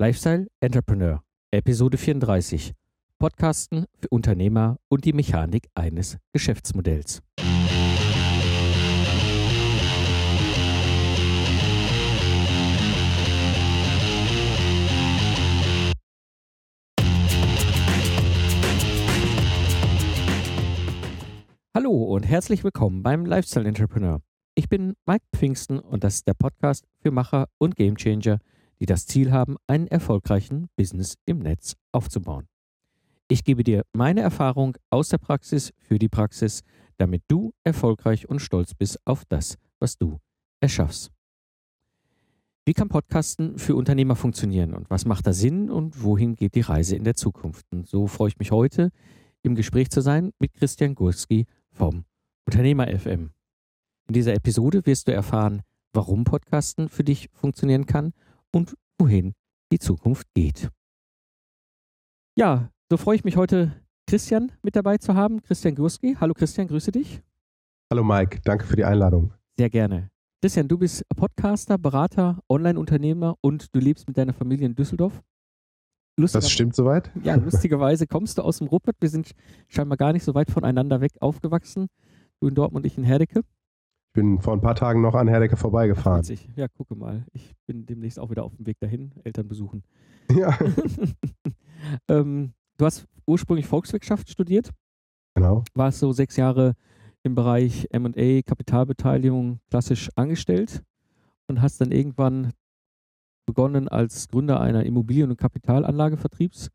Lifestyle Entrepreneur, Episode 34. Podcasten für Unternehmer und die Mechanik eines Geschäftsmodells. Hallo und herzlich willkommen beim Lifestyle Entrepreneur. Ich bin Mike Pfingsten und das ist der Podcast für Macher und Gamechanger, die das Ziel haben, einen erfolgreichen Business im Netz aufzubauen. Ich gebe dir meine Erfahrung aus der Praxis für die Praxis, damit du erfolgreich und stolz bist auf das, was du erschaffst. Wie kann Podcasten für Unternehmer funktionieren und was macht da Sinn und wohin geht die Reise in der Zukunft? Und so freue ich mich heute, im Gespräch zu sein mit Christian Gurski vom Unternehmer FM. In dieser Episode wirst du erfahren, warum Podcasten für dich funktionieren kann und wohin die Zukunft geht. Ja, so freue ich mich heute, Christian mit dabei zu haben. Christian Gurski. Hallo Christian, grüße dich. Hallo Mike, danke für die Einladung. Sehr gerne. Christian, du bist Podcaster, Berater, Online-Unternehmer und du lebst mit deiner Familie in Düsseldorf. das stimmt soweit? Ja, lustigerweise kommst du aus dem Ruppert. Wir sind scheinbar gar nicht so weit voneinander weg aufgewachsen. Du in Dortmund, ich in Herdecke. Ich bin vor ein paar Tagen noch an Herdecke vorbeigefahren. Witzig. Ja, gucke mal. Ich bin demnächst auch wieder auf dem Weg dahin, Eltern besuchen. Ja. ähm, du hast ursprünglich Volkswirtschaft studiert. Genau. Warst so sechs Jahre im Bereich MA, Kapitalbeteiligung, klassisch angestellt und hast dann irgendwann begonnen, als Gründer einer Immobilien- und Kapitalanlagevertriebs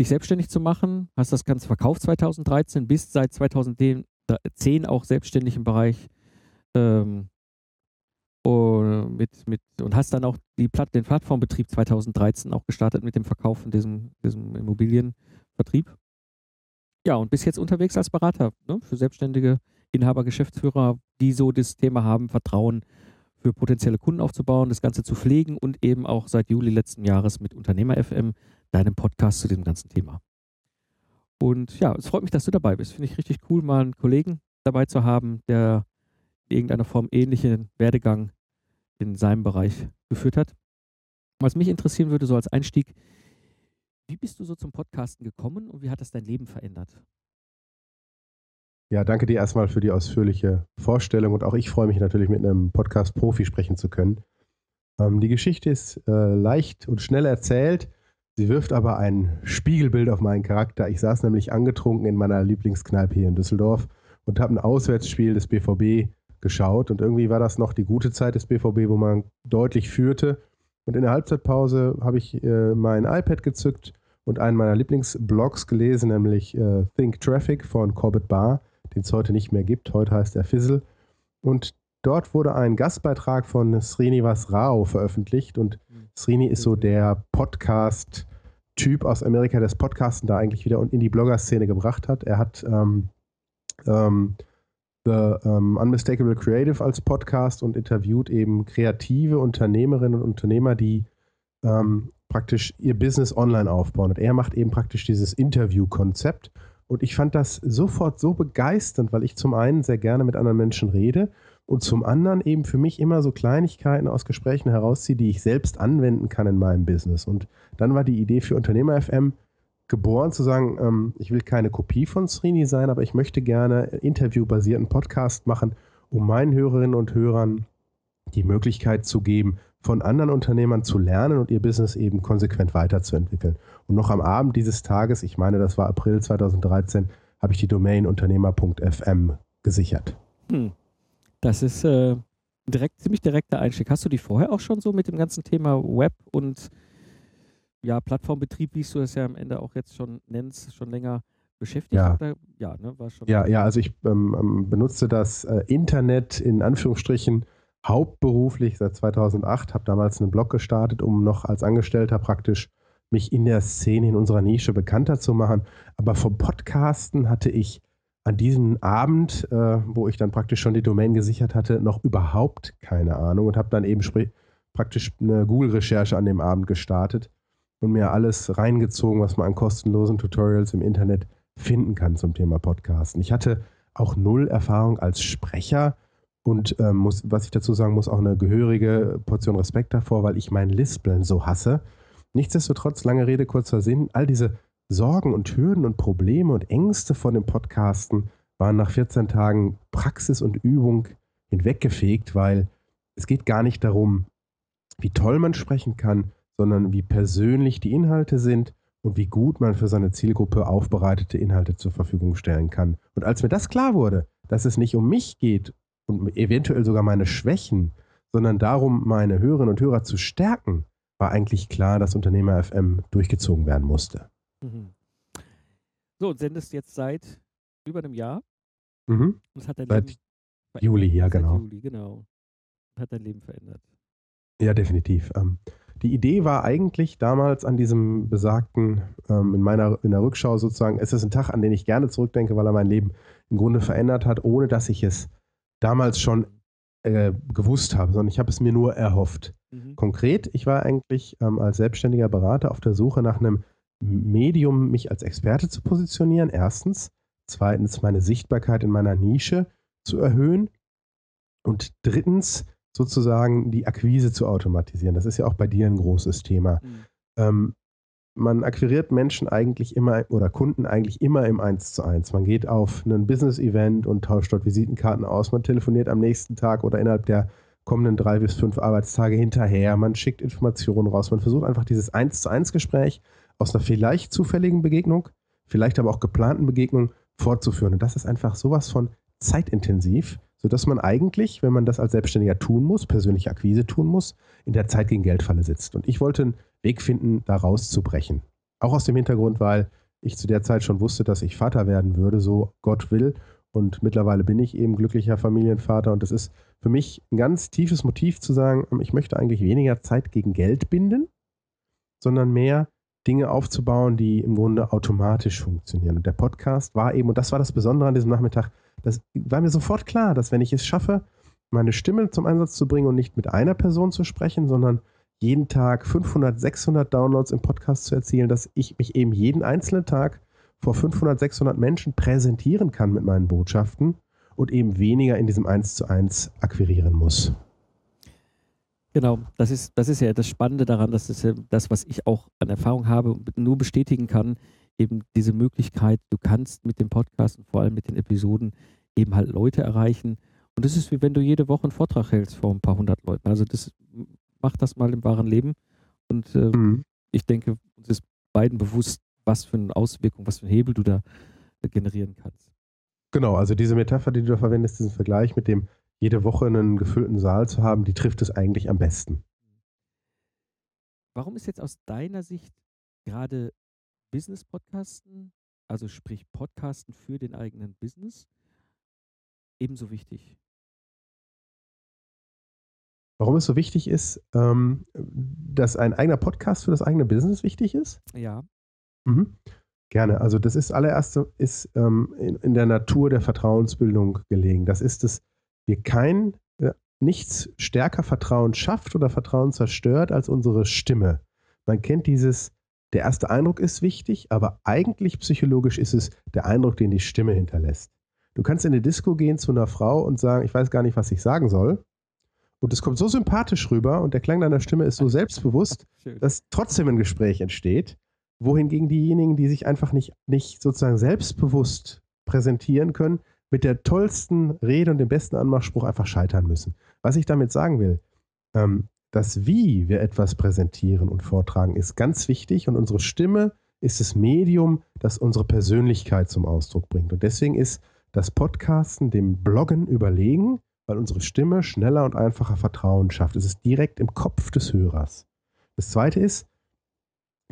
dich selbstständig zu machen. Hast das Ganze verkauft 2013, bist seit 2010 auch selbstständig im Bereich ähm, und, mit, mit, und hast dann auch die Platt, den Plattformbetrieb 2013 auch gestartet mit dem Verkauf von diesem, diesem Immobilienvertrieb. Ja, und bist jetzt unterwegs als Berater ne, für selbstständige Inhaber, Geschäftsführer, die so das Thema haben, Vertrauen für potenzielle Kunden aufzubauen, das Ganze zu pflegen und eben auch seit Juli letzten Jahres mit Unternehmer FM, deinem Podcast zu dem ganzen Thema. Und ja, es freut mich, dass du dabei bist. Finde ich richtig cool, mal einen Kollegen dabei zu haben, der in irgendeiner Form ähnlichen Werdegang in seinem Bereich geführt hat. Was mich interessieren würde, so als Einstieg, wie bist du so zum Podcasten gekommen und wie hat das dein Leben verändert? Ja, danke dir erstmal für die ausführliche Vorstellung und auch ich freue mich natürlich mit einem Podcast-Profi sprechen zu können. Ähm, die Geschichte ist äh, leicht und schnell erzählt. Sie wirft aber ein Spiegelbild auf meinen Charakter. Ich saß nämlich angetrunken in meiner Lieblingskneipe hier in Düsseldorf und habe ein Auswärtsspiel des BVB geschaut. Und irgendwie war das noch die gute Zeit des BVB, wo man deutlich führte. Und in der Halbzeitpause habe ich äh, mein iPad gezückt und einen meiner Lieblingsblogs gelesen, nämlich äh, Think Traffic von Corbett Barr, den es heute nicht mehr gibt. Heute heißt er Fizzle. Und dort wurde ein Gastbeitrag von Srinivas Rao veröffentlicht. Und Srini ist so der Podcast-Typ aus Amerika, der das Podcasten da eigentlich wieder in die Blogger-Szene gebracht hat. Er hat ähm, ähm, The um, Unmistakable Creative als Podcast und interviewt eben kreative Unternehmerinnen und Unternehmer, die ähm, praktisch ihr Business online aufbauen. Und er macht eben praktisch dieses Interview-Konzept. Und ich fand das sofort so begeisternd, weil ich zum einen sehr gerne mit anderen Menschen rede und zum anderen eben für mich immer so Kleinigkeiten aus Gesprächen herausziehe, die ich selbst anwenden kann in meinem Business. Und dann war die Idee für Unternehmer FM, geboren, zu sagen, ähm, ich will keine Kopie von Srini sein, aber ich möchte gerne interviewbasierten Podcast machen, um meinen Hörerinnen und Hörern die Möglichkeit zu geben, von anderen Unternehmern zu lernen und ihr Business eben konsequent weiterzuentwickeln. Und noch am Abend dieses Tages, ich meine, das war April 2013, habe ich die Domain unternehmer.fm gesichert. Hm. Das ist äh, direkt, ziemlich direkter Einstieg. Hast du die vorher auch schon so mit dem ganzen Thema Web und ja, Plattformbetrieb, wie du das ja am Ende auch jetzt schon nennst, schon länger beschäftigt? Ja, oder? ja, ne, war schon ja, ja also ich ähm, ähm, benutze das äh, Internet in Anführungsstrichen hauptberuflich seit 2008, habe damals einen Blog gestartet, um noch als Angestellter praktisch mich in der Szene, in unserer Nische bekannter zu machen. Aber vom Podcasten hatte ich an diesem Abend, äh, wo ich dann praktisch schon die Domain gesichert hatte, noch überhaupt keine Ahnung und habe dann eben praktisch eine Google-Recherche an dem Abend gestartet und mir alles reingezogen, was man an kostenlosen Tutorials im Internet finden kann zum Thema Podcasten. Ich hatte auch null Erfahrung als Sprecher und ähm, muss, was ich dazu sagen muss, auch eine gehörige Portion Respekt davor, weil ich mein Lispeln so hasse. Nichtsdestotrotz, lange Rede, kurzer Sinn, all diese Sorgen und Hürden und Probleme und Ängste von dem Podcasten waren nach 14 Tagen Praxis und Übung hinweggefegt, weil es geht gar nicht darum, wie toll man sprechen kann, sondern wie persönlich die Inhalte sind und wie gut man für seine Zielgruppe aufbereitete Inhalte zur Verfügung stellen kann. Und als mir das klar wurde, dass es nicht um mich geht und eventuell sogar meine Schwächen, sondern darum, meine Hörerinnen und Hörer zu stärken, war eigentlich klar, dass Unternehmer FM durchgezogen werden musste. Mhm. So, und sendest jetzt seit über einem Jahr. Mhm. Und hat dein seit Leben Juli, ja, genau. Juli, genau. Hat dein Leben verändert. Ja, definitiv. Ähm, die Idee war eigentlich damals an diesem besagten, ähm, in meiner in der Rückschau sozusagen, es ist ein Tag, an den ich gerne zurückdenke, weil er mein Leben im Grunde verändert hat, ohne dass ich es damals schon äh, gewusst habe, sondern ich habe es mir nur erhofft. Mhm. Konkret, ich war eigentlich ähm, als selbstständiger Berater auf der Suche nach einem Medium, mich als Experte zu positionieren, erstens. Zweitens, meine Sichtbarkeit in meiner Nische zu erhöhen. Und drittens, sozusagen die Akquise zu automatisieren. Das ist ja auch bei dir ein großes Thema. Mhm. Ähm, man akquiriert Menschen eigentlich immer oder Kunden eigentlich immer im 1 zu 1. Man geht auf ein Business-Event und tauscht dort Visitenkarten aus. Man telefoniert am nächsten Tag oder innerhalb der kommenden drei bis fünf Arbeitstage hinterher. Man schickt Informationen raus. Man versucht einfach dieses 1 zu 1 Gespräch aus einer vielleicht zufälligen Begegnung, vielleicht aber auch geplanten Begegnung fortzuführen. Und das ist einfach sowas von zeitintensiv, sodass man eigentlich, wenn man das als Selbstständiger tun muss, persönliche Akquise tun muss, in der Zeit gegen Geldfalle sitzt. Und ich wollte einen Weg finden, da rauszubrechen. Auch aus dem Hintergrund, weil ich zu der Zeit schon wusste, dass ich Vater werden würde, so Gott will. Und mittlerweile bin ich eben glücklicher Familienvater. Und das ist für mich ein ganz tiefes Motiv zu sagen, ich möchte eigentlich weniger Zeit gegen Geld binden, sondern mehr Dinge aufzubauen, die im Grunde automatisch funktionieren. Und der Podcast war eben, und das war das Besondere an diesem Nachmittag, das war mir sofort klar, dass wenn ich es schaffe, meine Stimme zum Einsatz zu bringen und nicht mit einer Person zu sprechen, sondern jeden Tag 500, 600 Downloads im Podcast zu erzielen, dass ich mich eben jeden einzelnen Tag vor 500, 600 Menschen präsentieren kann mit meinen Botschaften und eben weniger in diesem 1 zu 1 akquirieren muss. Genau, das ist, das ist ja das Spannende daran, das ist ja das, was ich auch an Erfahrung habe und nur bestätigen kann, eben diese Möglichkeit, du kannst mit dem Podcast und vor allem mit den Episoden eben halt Leute erreichen. Und das ist wie wenn du jede Woche einen Vortrag hältst vor ein paar hundert Leuten. Also das macht das mal im wahren Leben. Und äh, mhm. ich denke, uns ist beiden bewusst, was für eine Auswirkung, was für einen Hebel du da äh, generieren kannst. Genau, also diese Metapher, die du da verwendest, diesen Vergleich mit dem jede Woche einen gefüllten Saal zu haben, die trifft es eigentlich am besten. Warum ist jetzt aus deiner Sicht gerade Business-Podcasten, also sprich Podcasten für den eigenen Business, ebenso wichtig? Warum es so wichtig ist, ähm, dass ein eigener Podcast für das eigene Business wichtig ist? Ja. Mhm. Gerne. Also das ist allererste ist ähm, in, in, der Natur der Vertrauensbildung gelegen. Das ist es wir kein, äh, nichts stärker Vertrauen schafft oder Vertrauen zerstört als unsere Stimme. Man kennt dieses, der erste Eindruck ist wichtig, aber eigentlich psychologisch ist es der Eindruck, den die Stimme hinterlässt. Du kannst in eine Disco gehen zu einer Frau und sagen, ich weiß gar nicht, was ich sagen soll. Und es kommt so sympathisch rüber und der Klang deiner Stimme ist so selbstbewusst, dass trotzdem ein Gespräch entsteht. Wohingegen diejenigen, die sich einfach nicht, nicht sozusagen selbstbewusst präsentieren können, mit der tollsten Rede und dem besten Anmachspruch einfach scheitern müssen. Was ich damit sagen will, ähm, das Wie wir etwas präsentieren und vortragen, ist ganz wichtig und unsere Stimme ist das Medium, das unsere Persönlichkeit zum Ausdruck bringt. Und deswegen ist das Podcasten dem Bloggen überlegen, weil unsere Stimme schneller und einfacher Vertrauen schafft. Es ist direkt im Kopf des Hörers. Das zweite ist,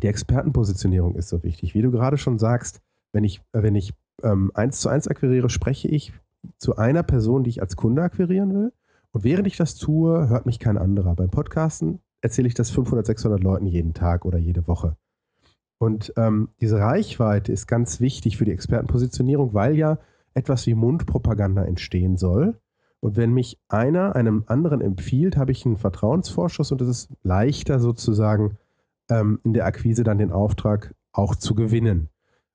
die Expertenpositionierung ist so wichtig. Wie du gerade schon sagst, wenn ich, äh, wenn ich ähm, eins zu eins akquiriere, spreche ich zu einer Person, die ich als Kunde akquirieren will. Und während ich das tue, hört mich kein anderer. Beim Podcasten erzähle ich das 500, 600 Leuten jeden Tag oder jede Woche. Und ähm, diese Reichweite ist ganz wichtig für die Expertenpositionierung, weil ja etwas wie Mundpropaganda entstehen soll. Und wenn mich einer einem anderen empfiehlt, habe ich einen Vertrauensvorschuss und es ist leichter sozusagen ähm, in der Akquise dann den Auftrag auch zu gewinnen.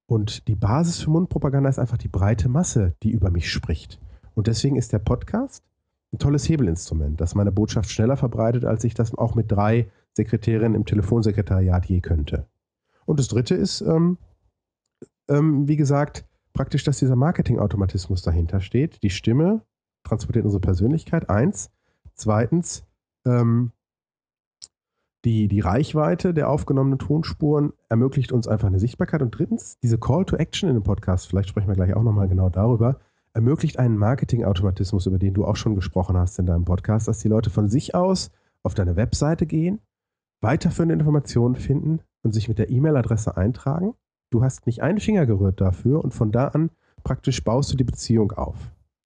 Und die Basis für Mundpropaganda ist einfach die breite Masse, die über mich spricht. Und deswegen ist der Podcast ein tolles Hebelinstrument, das meine Botschaft schneller verbreitet, als ich das auch mit drei Sekretärin im Telefonsekretariat je könnte. Und das dritte ist, ähm, ähm, wie gesagt, praktisch, dass dieser Marketingautomatismus dahinter steht. Die Stimme transportiert unsere Persönlichkeit, eins. Zweitens, ähm, die, die Reichweite der aufgenommenen Tonspuren ermöglicht uns einfach eine Sichtbarkeit. Und drittens, diese Call to Action in dem Podcast, vielleicht sprechen wir gleich auch nochmal genau darüber, ermöglicht einen Marketingautomatismus, über den du auch schon gesprochen hast in deinem Podcast, dass die Leute von sich aus auf deine Webseite gehen, weiterführende Informationen finden und sich mit der E-Mail-Adresse eintragen. Du hast nicht einen Finger gerührt dafür und von da an praktisch baust du die Beziehung auf.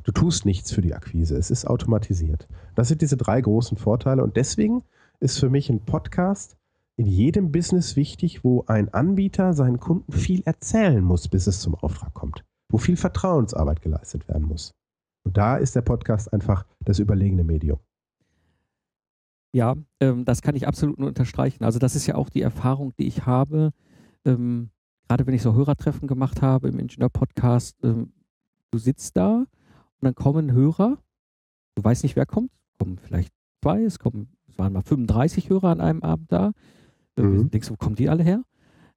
Du tust nichts für die Akquise, es ist automatisiert. Das sind diese drei großen Vorteile und deswegen ist für mich ein Podcast in jedem Business wichtig, wo ein Anbieter seinen Kunden viel erzählen muss, bis es zum Auftrag kommt, wo viel Vertrauensarbeit geleistet werden muss. Und da ist der Podcast einfach das überlegene Medium. Ja, ähm, das kann ich absolut nur unterstreichen. Also das ist ja auch die Erfahrung, die ich habe, ähm, gerade wenn ich so Hörertreffen gemacht habe im Ingenieur-Podcast. Ähm, du sitzt da und dann kommen Hörer, du weißt nicht, wer kommt, kommen vielleicht zwei, es kommen waren mal 35 Hörer an einem Abend da. Mhm. Denkst du, wo kommen die alle her?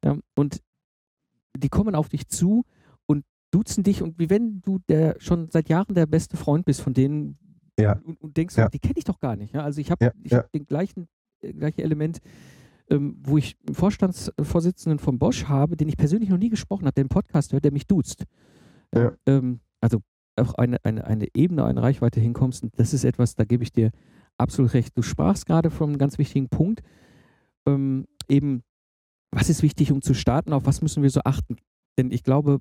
Ja, und die kommen auf dich zu duzen dich und wie wenn du der schon seit Jahren der beste Freund bist von denen ja. und, und denkst, ja. die kenne ich doch gar nicht. Ja? Also ich habe ja. hab den gleichen äh, gleiche Element, ähm, wo ich einen Vorstandsvorsitzenden von Bosch habe, den ich persönlich noch nie gesprochen habe, der einen Podcast hört, der mich duzt. Ähm, also auch eine, eine, eine Ebene, eine Reichweite hinkommst. Und das ist etwas, da gebe ich dir absolut recht. Du sprachst gerade von einem ganz wichtigen Punkt. Ähm, eben, was ist wichtig, um zu starten? Auf was müssen wir so achten? Denn ich glaube,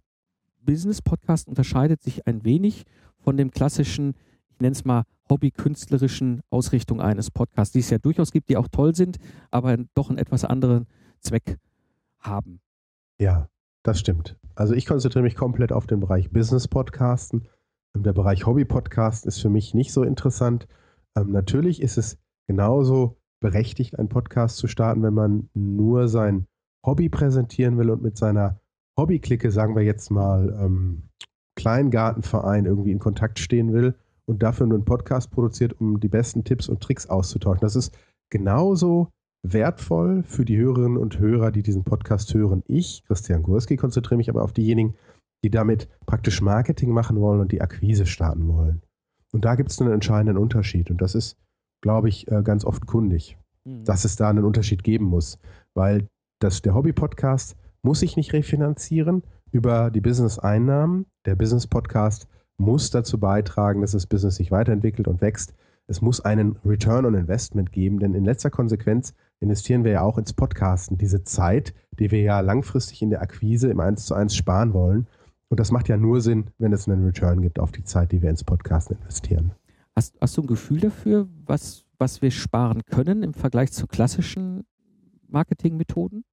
Business-Podcast unterscheidet sich ein wenig von dem klassischen, ich nenne es mal, hobbykünstlerischen Ausrichtung eines Podcasts, die es ja durchaus gibt, die auch toll sind, aber doch einen etwas anderen Zweck haben. Ja, das stimmt. Also ich konzentriere mich komplett auf den Bereich Business-Podcasten. Der Bereich Hobby-Podcast ist für mich nicht so interessant. Ähm, natürlich ist es genauso berechtigt, einen Podcast zu starten, wenn man nur sein Hobby präsentieren will und mit seiner Hobbyklicke, sagen wir jetzt mal, ähm, Kleingartenverein irgendwie in Kontakt stehen will und dafür nur einen Podcast produziert, um die besten Tipps und Tricks auszutauschen. Das ist genauso wertvoll für die Hörerinnen und Hörer, die diesen Podcast hören. Ich, Christian Gurski, konzentriere mich aber auf diejenigen, die damit praktisch Marketing machen wollen und die Akquise starten wollen. Und da gibt es einen entscheidenden Unterschied. Und das ist, glaube ich, äh, ganz offenkundig, mhm. dass es da einen Unterschied geben muss. Weil das, der Hobby-Podcast muss sich nicht refinanzieren über die Business-Einnahmen. Der Business-Podcast muss dazu beitragen, dass das Business sich weiterentwickelt und wächst. Es muss einen Return on Investment geben, denn in letzter Konsequenz investieren wir ja auch ins Podcasten. Diese Zeit, die wir ja langfristig in der Akquise im 1 zu 1 sparen wollen, und das macht ja nur Sinn, wenn es einen Return gibt auf die Zeit, die wir ins Podcast investieren. Hast, hast du ein Gefühl dafür, was, was wir sparen können im Vergleich zu klassischen Marketingmethoden?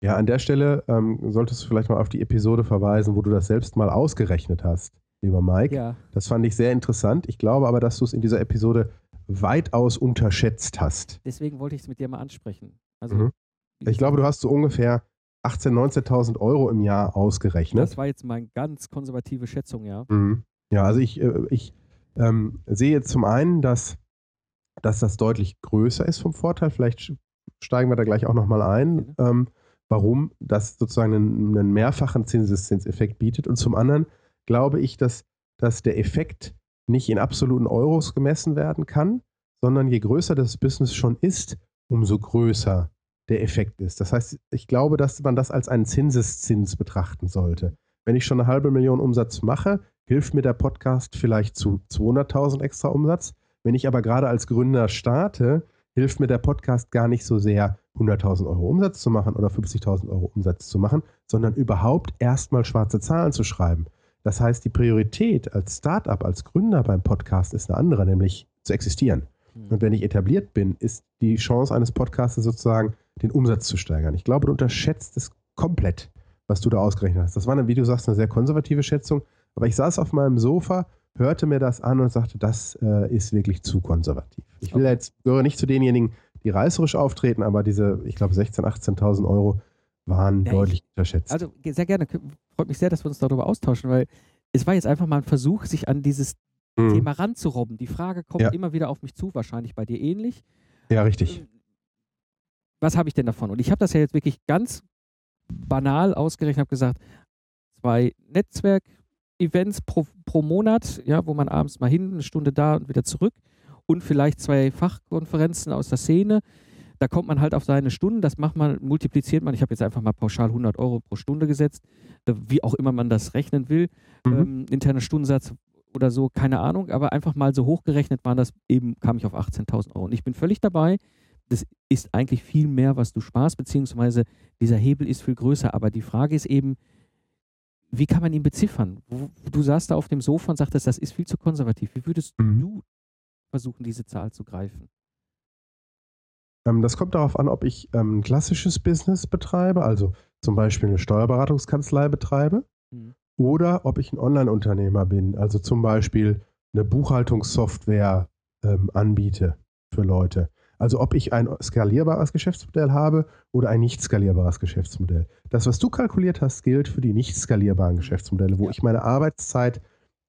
Ja, an der Stelle ähm, solltest du vielleicht mal auf die Episode verweisen, wo du das selbst mal ausgerechnet hast, lieber Mike. Ja. Das fand ich sehr interessant. Ich glaube aber, dass du es in dieser Episode weitaus unterschätzt hast. Deswegen wollte ich es mit dir mal ansprechen. Also, mhm. Ich glaube, du hast so ungefähr 18.000, 19.000 Euro im Jahr ausgerechnet. Das war jetzt meine ganz konservative Schätzung, ja. Mhm. Ja, also ich, äh, ich ähm, sehe zum einen, dass, dass das deutlich größer ist vom Vorteil. Vielleicht steigen wir da gleich auch nochmal ein, mhm. ähm, warum das sozusagen einen, einen mehrfachen Zinseszinseffekt bietet. Und zum anderen glaube ich, dass, dass der Effekt nicht in absoluten Euros gemessen werden kann, sondern je größer das Business schon ist, umso größer der Effekt ist. Das heißt, ich glaube, dass man das als einen Zinseszins betrachten sollte. Wenn ich schon eine halbe Million Umsatz mache, hilft mir der Podcast vielleicht zu 200.000 extra Umsatz. Wenn ich aber gerade als Gründer starte, hilft mir der Podcast gar nicht so sehr, 100.000 Euro Umsatz zu machen oder 50.000 Euro Umsatz zu machen, sondern überhaupt erstmal schwarze Zahlen zu schreiben. Das heißt, die Priorität als Startup, als Gründer beim Podcast ist eine andere, nämlich zu existieren. Mhm. Und wenn ich etabliert bin, ist die Chance eines Podcasts sozusagen den Umsatz zu steigern. Ich glaube, du unterschätzt es komplett, was du da ausgerechnet hast. Das war, wie du sagst, eine sehr konservative Schätzung. Aber ich saß auf meinem Sofa, hörte mir das an und sagte, das äh, ist wirklich zu konservativ. Ich will okay. jetzt, gehöre nicht zu denjenigen, die reißerisch auftreten, aber diese, ich glaube, 16.000, 18.000 Euro waren ja, deutlich ich, unterschätzt. Also sehr gerne. Freut mich sehr, dass wir uns darüber austauschen, weil es war jetzt einfach mal ein Versuch, sich an dieses mhm. Thema ranzurobben. Die Frage kommt ja. immer wieder auf mich zu, wahrscheinlich bei dir ähnlich. Ja, richtig. Ähm, was habe ich denn davon? Und ich habe das ja jetzt wirklich ganz banal ausgerechnet, habe gesagt, zwei Netzwerk-Events pro, pro Monat, ja, wo man abends mal hin, eine Stunde da und wieder zurück und vielleicht zwei Fachkonferenzen aus der Szene. Da kommt man halt auf seine Stunden, das macht man, multipliziert man. Ich habe jetzt einfach mal pauschal 100 Euro pro Stunde gesetzt, äh, wie auch immer man das rechnen will. Mhm. Ähm, interner Stundensatz oder so, keine Ahnung, aber einfach mal so hochgerechnet waren das eben, kam ich auf 18.000 Euro. Und ich bin völlig dabei. Das ist eigentlich viel mehr, was du sparst, beziehungsweise dieser Hebel ist viel größer. Aber die Frage ist eben, wie kann man ihn beziffern? Du saß da auf dem Sofa und sagtest, das ist viel zu konservativ. Wie würdest mhm. du versuchen, diese Zahl zu greifen? Ähm, das kommt darauf an, ob ich ähm, ein klassisches Business betreibe, also zum Beispiel eine Steuerberatungskanzlei betreibe, mhm. oder ob ich ein Online-Unternehmer bin, also zum Beispiel eine Buchhaltungssoftware ähm, anbiete für Leute. Also ob ich ein skalierbares Geschäftsmodell habe oder ein nicht skalierbares Geschäftsmodell. Das, was du kalkuliert hast, gilt für die nicht skalierbaren Geschäftsmodelle, wo ja. ich meine Arbeitszeit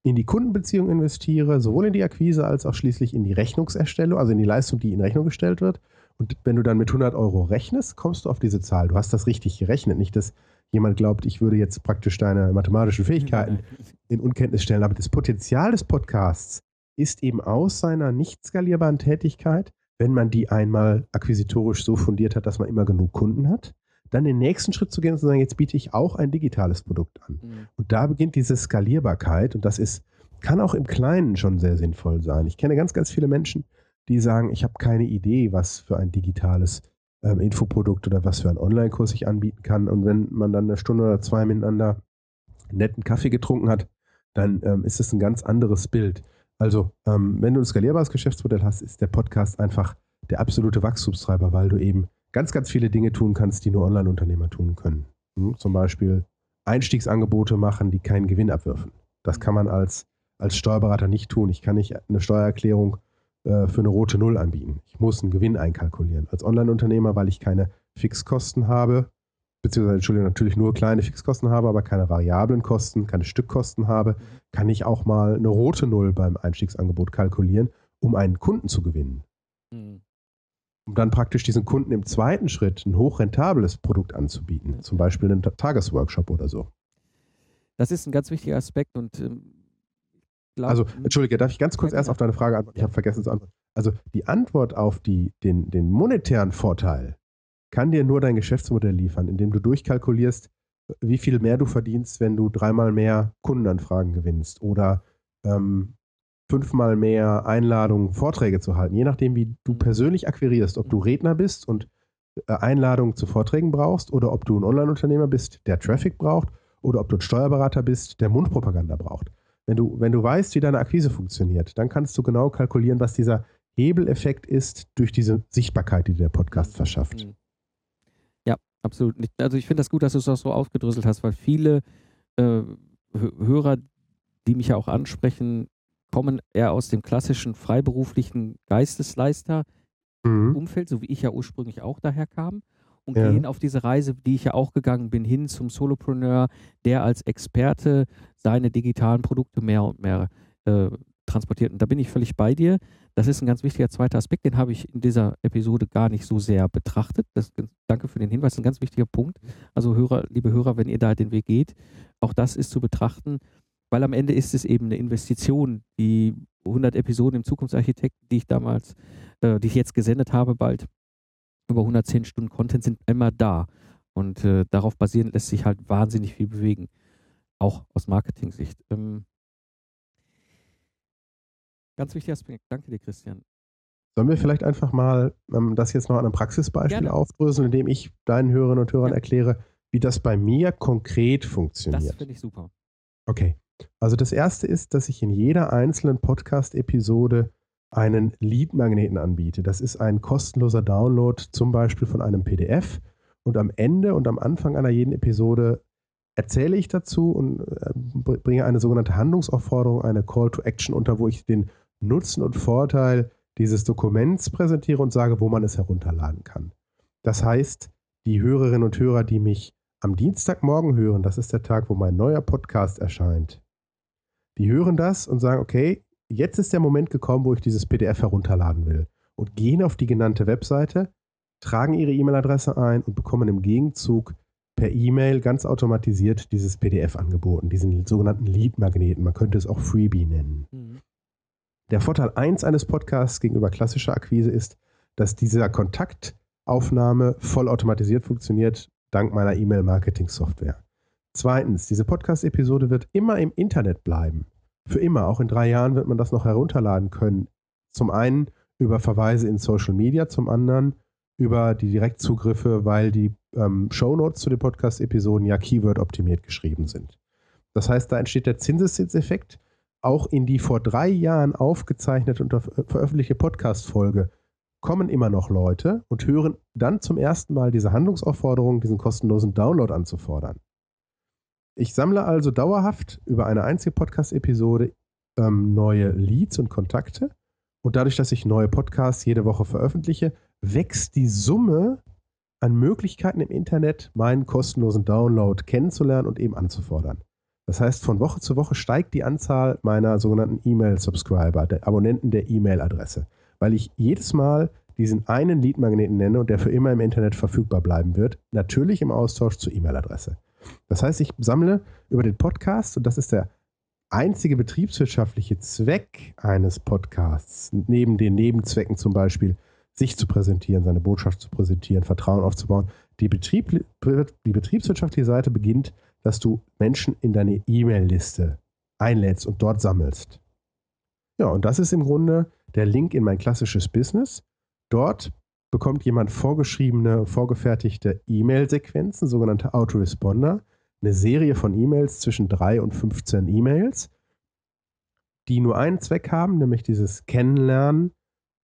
in die Kundenbeziehung investiere, sowohl in die Akquise als auch schließlich in die Rechnungserstellung, also in die Leistung, die in Rechnung gestellt wird. Und wenn du dann mit 100 Euro rechnest, kommst du auf diese Zahl. Du hast das richtig gerechnet. Nicht, dass jemand glaubt, ich würde jetzt praktisch deine mathematischen Fähigkeiten in Unkenntnis stellen. Aber das Potenzial des Podcasts ist eben aus seiner nicht skalierbaren Tätigkeit, wenn man die einmal akquisitorisch so fundiert hat, dass man immer genug Kunden hat, dann den nächsten Schritt zu gehen und zu sagen, jetzt biete ich auch ein digitales Produkt an. Mhm. Und da beginnt diese Skalierbarkeit und das ist, kann auch im Kleinen schon sehr sinnvoll sein. Ich kenne ganz, ganz viele Menschen, die sagen, ich habe keine Idee, was für ein digitales ähm, Infoprodukt oder was für ein Online-Kurs ich anbieten kann. Und wenn man dann eine Stunde oder zwei miteinander netten Kaffee getrunken hat, dann ähm, ist es ein ganz anderes Bild. Also, ähm, wenn du ein skalierbares Geschäftsmodell hast, ist der Podcast einfach der absolute Wachstumstreiber, weil du eben ganz, ganz viele Dinge tun kannst, die nur Online-Unternehmer tun können. Hm? Zum Beispiel Einstiegsangebote machen, die keinen Gewinn abwürfen. Das kann man als, als Steuerberater nicht tun. Ich kann nicht eine Steuererklärung äh, für eine rote Null anbieten. Ich muss einen Gewinn einkalkulieren. Als Online-Unternehmer, weil ich keine Fixkosten habe, beziehungsweise Entschuldigung, natürlich nur kleine Fixkosten habe, aber keine variablen Kosten, keine Stückkosten habe, kann ich auch mal eine rote Null beim Einstiegsangebot kalkulieren, um einen Kunden zu gewinnen. Mhm. Um dann praktisch diesen Kunden im zweiten Schritt ein hochrentables Produkt anzubieten, zum Beispiel einen Tagesworkshop oder so. Das ist ein ganz wichtiger Aspekt und ähm, Glaub, also, Entschuldige, darf ich ganz kurz erst auf deine Frage antworten? Ich habe vergessen zu antworten. Also, die Antwort auf die, den, den monetären Vorteil kann dir nur dein Geschäftsmodell liefern, indem du durchkalkulierst, wie viel mehr du verdienst, wenn du dreimal mehr Kundenanfragen gewinnst oder ähm, fünfmal mehr Einladungen, Vorträge zu halten, je nachdem, wie du persönlich akquirierst, ob du Redner bist und äh, Einladungen zu Vorträgen brauchst oder ob du ein Online-Unternehmer bist, der Traffic braucht oder ob du ein Steuerberater bist, der Mundpropaganda braucht. Wenn du, wenn du weißt, wie deine Akquise funktioniert, dann kannst du genau kalkulieren, was dieser Hebeleffekt ist durch diese Sichtbarkeit, die der Podcast verschafft. Mhm. Ja, absolut. Also ich finde das gut, dass du es auch so aufgedröselt hast, weil viele äh, Hörer, die mich ja auch ansprechen, kommen eher aus dem klassischen freiberuflichen Geistesleister-Umfeld, mhm. so wie ich ja ursprünglich auch daher kam und ja. gehen auf diese Reise, die ich ja auch gegangen bin, hin zum Solopreneur, der als Experte seine digitalen Produkte mehr und mehr äh, transportiert. Und da bin ich völlig bei dir. Das ist ein ganz wichtiger zweiter Aspekt, den habe ich in dieser Episode gar nicht so sehr betrachtet. Das, danke für den Hinweis, ein ganz wichtiger Punkt. Also Hörer, liebe Hörer, wenn ihr da den Weg geht, auch das ist zu betrachten, weil am Ende ist es eben eine Investition. Die 100 Episoden im Zukunftsarchitekten, die ich damals, äh, die ich jetzt gesendet habe, bald, über 110 Stunden Content sind immer da. Und äh, darauf basierend lässt sich halt wahnsinnig viel bewegen. Auch aus Marketing-Sicht. Ähm, ganz wichtiger Aspekt. Danke dir, Christian. Sollen wir vielleicht einfach mal ähm, das jetzt noch an einem Praxisbeispiel Gerne. aufdröseln, indem ich deinen Hörerinnen und Hörern ja. erkläre, wie das bei mir konkret funktioniert? Das finde ich super. Okay. Also das erste ist, dass ich in jeder einzelnen Podcast-Episode einen Lead-Magneten anbiete. Das ist ein kostenloser Download zum Beispiel von einem PDF. Und am Ende und am Anfang einer jeden Episode erzähle ich dazu und äh, bringe eine sogenannte Handlungsaufforderung, eine Call to Action unter, wo ich den Nutzen und Vorteil dieses Dokuments präsentiere und sage, wo man es herunterladen kann. Das heißt, die Hörerinnen und Hörer, die mich am Dienstagmorgen hören, das ist der Tag, wo mein neuer Podcast erscheint, die hören das und sagen, okay, jetzt ist der Moment gekommen, wo ich dieses PDF herunterladen will. Und gehen auf die genannte Webseite, tragen ihre E-Mail-Adresse ein und bekommen im Gegenzug per E-Mail ganz automatisiert dieses PDF angeboten, diesen sogenannten Lead-Magneten. Man könnte es auch Freebie nennen. Mhm. Der Vorteil 1 eines Podcasts gegenüber klassischer Akquise ist, dass dieser Kontaktaufnahme vollautomatisiert funktioniert, dank meiner E-Mail-Marketing-Software. Zweitens, diese Podcast-Episode wird immer im Internet bleiben. Für immer, auch in drei Jahren wird man das noch herunterladen können. Zum einen über Verweise in Social Media, zum anderen über die Direktzugriffe, weil die ähm, Shownotes zu den Podcast-Episoden ja Keyword-optimiert geschrieben sind. Das heißt, da entsteht der Zinseszinseffekt. Auch in die vor drei Jahren aufgezeichnete und veröffentlichte Podcast-Folge kommen immer noch Leute und hören dann zum ersten Mal diese Handlungsaufforderung, diesen kostenlosen Download anzufordern. Ich sammle also dauerhaft über eine einzige Podcast-Episode ähm, neue Leads und Kontakte. Und dadurch, dass ich neue Podcasts jede Woche veröffentliche, wächst die Summe an Möglichkeiten im Internet, meinen kostenlosen Download kennenzulernen und eben anzufordern. Das heißt, von Woche zu Woche steigt die Anzahl meiner sogenannten E-Mail-Subscriber, der Abonnenten der E-Mail-Adresse, weil ich jedes Mal diesen einen Lead-Magneten nenne und der für immer im Internet verfügbar bleiben wird, natürlich im Austausch zur E-Mail-Adresse. Das heißt, ich sammle über den Podcast, und das ist der einzige betriebswirtschaftliche Zweck eines Podcasts, neben den Nebenzwecken zum Beispiel, sich zu präsentieren, seine Botschaft zu präsentieren, Vertrauen aufzubauen. Die, Betrieb, die betriebswirtschaftliche Seite beginnt, dass du Menschen in deine E-Mail-Liste einlädst und dort sammelst. Ja, und das ist im Grunde der Link in mein klassisches Business. Dort bekommt jemand vorgeschriebene, vorgefertigte E-Mail-Sequenzen, sogenannte Autoresponder, eine Serie von E-Mails zwischen 3 und 15 E-Mails, die nur einen Zweck haben, nämlich dieses Kennenlernen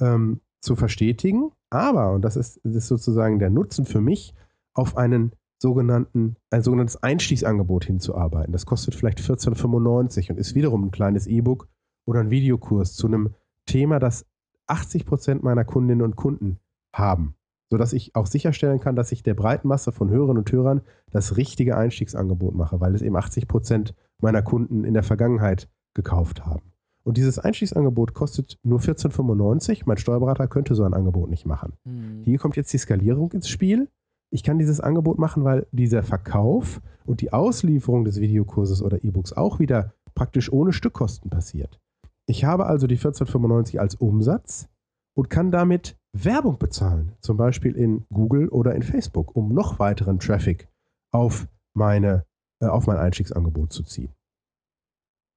ähm, zu verstetigen, aber, und das ist, das ist sozusagen der Nutzen für mich, auf einen sogenannten, ein sogenanntes Einstiegsangebot hinzuarbeiten. Das kostet vielleicht 14,95 und ist wiederum ein kleines E-Book oder ein Videokurs zu einem Thema, das 80 Prozent meiner Kundinnen und Kunden haben, sodass ich auch sicherstellen kann, dass ich der breiten Masse von Hörerinnen und Hörern das richtige Einstiegsangebot mache, weil es eben 80 Prozent meiner Kunden in der Vergangenheit gekauft haben. Und dieses Einstiegsangebot kostet nur 14,95. Mein Steuerberater könnte so ein Angebot nicht machen. Mhm. Hier kommt jetzt die Skalierung ins Spiel. Ich kann dieses Angebot machen, weil dieser Verkauf und die Auslieferung des Videokurses oder E-Books auch wieder praktisch ohne Stückkosten passiert. Ich habe also die 14,95 als Umsatz und kann damit Werbung bezahlen, zum Beispiel in Google oder in Facebook, um noch weiteren Traffic auf, meine, äh, auf mein Einstiegsangebot zu ziehen.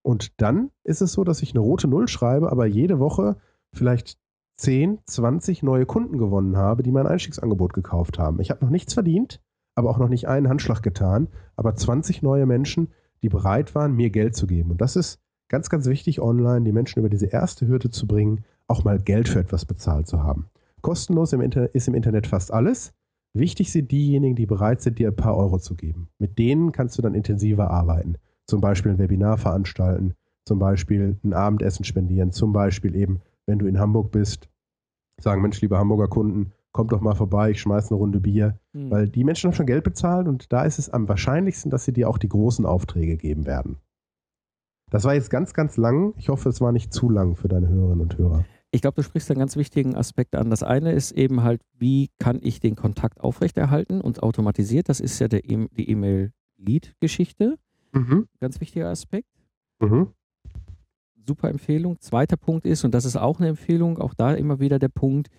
Und dann ist es so, dass ich eine rote Null schreibe, aber jede Woche vielleicht 10, 20 neue Kunden gewonnen habe, die mein Einstiegsangebot gekauft haben. Ich habe noch nichts verdient, aber auch noch nicht einen Handschlag getan, aber 20 neue Menschen, die bereit waren, mir Geld zu geben. Und das ist ganz, ganz wichtig, online die Menschen über diese erste Hürde zu bringen, auch mal Geld für etwas bezahlt zu haben. Kostenlos im ist im Internet fast alles. Wichtig sind diejenigen, die bereit sind, dir ein paar Euro zu geben. Mit denen kannst du dann intensiver arbeiten zum Beispiel ein Webinar veranstalten, zum Beispiel ein Abendessen spendieren, zum Beispiel eben, wenn du in Hamburg bist, sagen, Mensch, liebe Hamburger Kunden, kommt doch mal vorbei, ich schmeiße eine Runde Bier. Mhm. Weil die Menschen haben schon Geld bezahlt und da ist es am wahrscheinlichsten, dass sie dir auch die großen Aufträge geben werden. Das war jetzt ganz, ganz lang. Ich hoffe, es war nicht zu lang für deine Hörerinnen und Hörer. Ich glaube, du sprichst einen ganz wichtigen Aspekt an. Das eine ist eben halt, wie kann ich den Kontakt aufrechterhalten und automatisiert. Das ist ja der e die E-Mail-Lead-Geschichte. Mhm. Ganz wichtiger Aspekt. Mhm. Super Empfehlung. Zweiter Punkt ist, und das ist auch eine Empfehlung, auch da immer wieder der Punkt,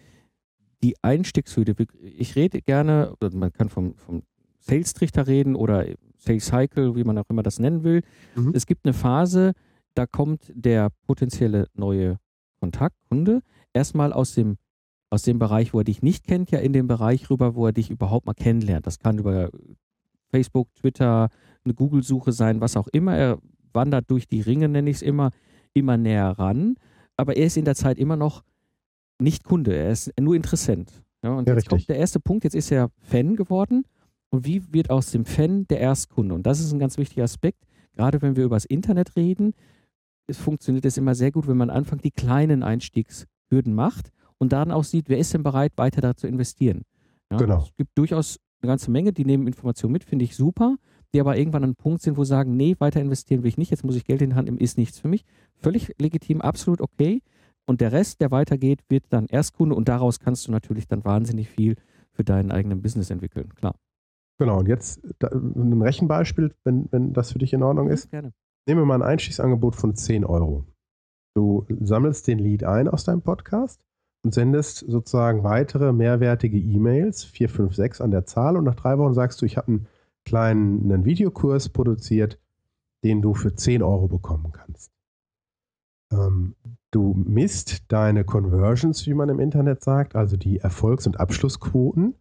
die Einstiegshürde. Ich rede gerne, man kann vom, vom Sales-Trichter reden oder Sales Cycle, wie man auch immer das nennen will. Mhm. Es gibt eine Phase, da kommt der potenzielle neue Kontaktkunde erstmal aus dem, aus dem Bereich, wo er dich nicht kennt, ja in den Bereich rüber, wo er dich überhaupt mal kennenlernt. Das kann über Facebook, Twitter, eine Google-Suche sein, was auch immer. Er wandert durch die Ringe, nenne ich es immer, immer näher ran. Aber er ist in der Zeit immer noch nicht Kunde, er ist nur Interessent. Ja, und ja, jetzt richtig. kommt der erste Punkt, jetzt ist er Fan geworden. Und wie wird aus dem Fan der Erstkunde? Und das ist ein ganz wichtiger Aspekt, gerade wenn wir über das Internet reden. Es funktioniert es immer sehr gut, wenn man anfängt, die kleinen Einstiegshürden macht und dann auch sieht, wer ist denn bereit, weiter da zu investieren. Ja, genau. Es gibt durchaus eine ganze Menge, die nehmen Informationen mit, finde ich super, die aber irgendwann an einem Punkt sind, wo sie sagen, nee, weiter investieren will ich nicht, jetzt muss ich Geld in die Hand nehmen, ist nichts für mich. Völlig legitim, absolut okay. Und der Rest, der weitergeht, wird dann Erstkunde und daraus kannst du natürlich dann wahnsinnig viel für deinen eigenen Business entwickeln, klar. Genau, und jetzt ein Rechenbeispiel, wenn, wenn das für dich in Ordnung ist. Gerne. Nehmen wir mal ein Einstiegsangebot von 10 Euro. Du sammelst den Lead ein aus deinem Podcast und sendest sozusagen weitere mehrwertige E-Mails, 4, 5, 6 an der Zahl und nach drei Wochen sagst du, ich habe einen kleinen einen Videokurs produziert, den du für 10 Euro bekommen kannst. Ähm, du misst deine Conversions, wie man im Internet sagt, also die Erfolgs- und Abschlussquoten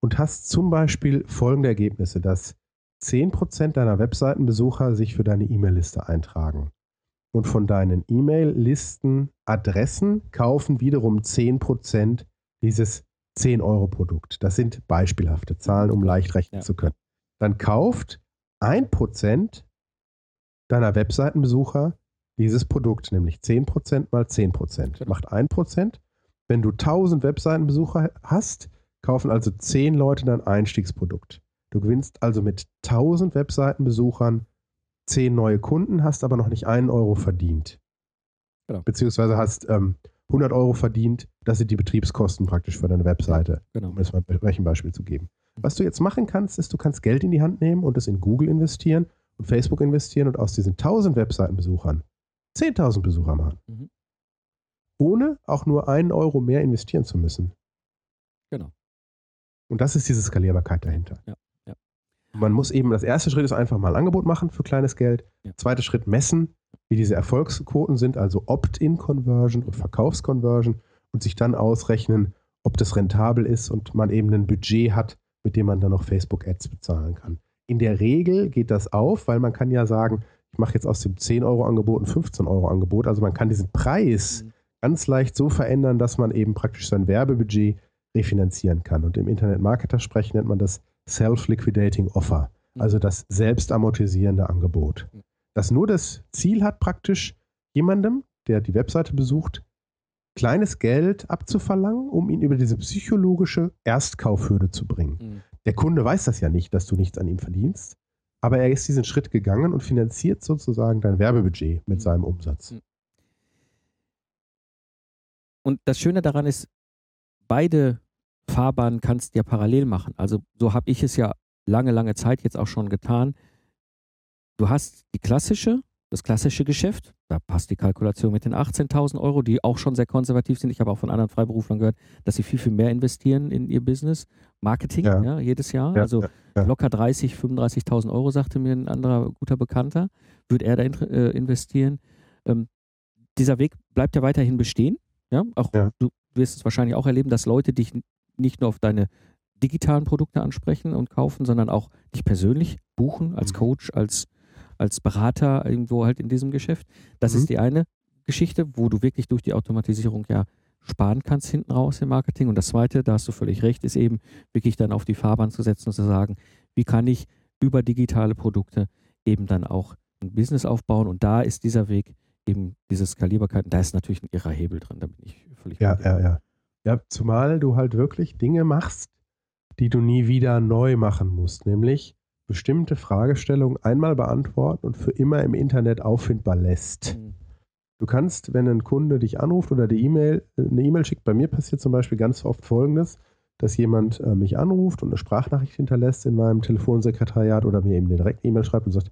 und hast zum Beispiel folgende Ergebnisse, dass 10% deiner Webseitenbesucher sich für deine E-Mail-Liste eintragen. Und von deinen E-Mail-Listen Adressen kaufen wiederum 10% dieses 10-Euro-Produkt. Das sind beispielhafte Zahlen, um leicht rechnen Ja. zu können. Dann kauft 1% deiner Webseitenbesucher dieses Produkt, nämlich 10% mal 10%. Genau. Macht 1%. Wenn du 1000 Webseitenbesucher hast, kaufen also 10 Leute dein Einstiegsprodukt. Du gewinnst also mit 1000 Webseitenbesuchern 10 neue Kunden, hast aber noch nicht einen Euro verdient. Genau. Beziehungsweise hast ähm, 100 Euro verdient, das sind die Betriebskosten praktisch für deine Webseite Genau. um es mal ein Rechenbeispiel zu geben. Was du jetzt machen kannst, ist, du kannst Geld in die Hand nehmen und es in Google investieren und Facebook investieren und aus diesen 1000 Webseitenbesuchern 10.000 Besucher machen. Mhm. Ohne auch nur einen Euro mehr investieren zu müssen. Genau. Und das ist diese Skalierbarkeit dahinter. Ja. Man muss eben, das erste Schritt ist einfach mal ein Angebot machen für kleines Geld. Ja. Zweiter Schritt messen, wie diese Erfolgsquoten sind, also Opt-in-Conversion und Verkaufsconversion und sich dann ausrechnen, ob das rentabel ist und man eben ein Budget hat, mit dem man dann noch Facebook-Ads bezahlen kann. In der Regel geht das auf, weil man kann ja sagen, ich mache jetzt aus dem 10-Euro-Angebot ein 15-Euro-Angebot. Also man kann diesen Preis Mhm. ganz leicht so verändern, dass man eben praktisch sein Werbebudget refinanzieren kann. Und im Internet-Marketer-Sprech nennt man das Self-Liquidating Offer, Mhm. also das selbstamortisierende Angebot. Mhm. Das nur das Ziel hat, praktisch jemandem, der die Webseite besucht, kleines Geld abzuverlangen, um ihn über diese psychologische Erstkaufhürde zu bringen. Mhm. Der Kunde weiß das ja nicht, dass du nichts an ihm verdienst, aber er ist diesen Schritt gegangen und finanziert sozusagen dein Werbebudget mit Mhm. seinem Umsatz. Und das Schöne daran ist, beide Fahrbahnen kannst du ja parallel machen. Also so habe ich es ja lange, lange Zeit jetzt auch schon getan. Du hast die klassische, das klassische Geschäft, da passt die Kalkulation mit den 18.000 Euro, die auch schon sehr konservativ sind. Ich habe auch von anderen Freiberuflern gehört, dass sie viel, viel mehr investieren in ihr Business. Marketing, ja, Ja. jedes Jahr. Ja, also locker 30, 35.000 Euro, sagte mir ein anderer guter Bekannter, würde er da in, äh, investieren. Ähm, dieser Weg bleibt ja weiterhin bestehen. Ja, auch du wirst es wahrscheinlich auch erleben, dass Leute dich nicht nur auf deine digitalen Produkte ansprechen und kaufen, sondern auch dich persönlich buchen als Mhm. Coach, als, als Berater irgendwo halt in diesem Geschäft. Das Mhm. ist die eine Geschichte, wo du wirklich durch die Automatisierung ja sparen kannst hinten raus im Marketing. Und das zweite, da hast du völlig recht, ist eben wirklich dann auf die Fahrbahn zu setzen und zu sagen, wie kann ich über digitale Produkte eben dann auch ein Business aufbauen. Und da ist dieser Weg eben diese Skalierbarkeit. Und da ist natürlich ein irrer Hebel drin, da bin ich völlig Ja, ja, ja. Ja, zumal du halt wirklich Dinge machst, die du nie wieder neu machen musst, nämlich bestimmte Fragestellungen einmal beantworten und für immer im Internet auffindbar lässt. Mhm. Du kannst, wenn ein Kunde dich anruft oder die E-Mail, eine E-Mail schickt, bei mir passiert zum Beispiel ganz oft folgendes, dass jemand äh, mich anruft und eine Sprachnachricht hinterlässt in meinem Telefonsekretariat oder mir eben eine direkte E-Mail schreibt und sagt,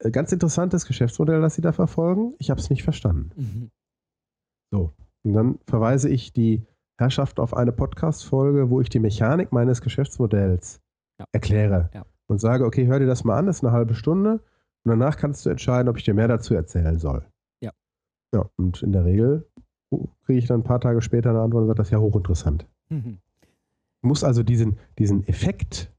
"Äh, ganz interessantes Geschäftsmodell, das Sie da verfolgen, ich habe es nicht verstanden. Mhm. Und dann verweise ich die Herrschaft auf eine Podcast-Folge, wo ich die Mechanik meines Geschäftsmodells Ja. erkläre Ja. und sage, okay, hör dir das mal an, das ist eine halbe Stunde und danach kannst du entscheiden, ob ich dir mehr dazu erzählen soll. Ja. Ja, und in der Regel kriege ich dann ein paar Tage später eine Antwort und sage, das ist ja hochinteressant. Mhm. Muss also diesen, diesen Effekt,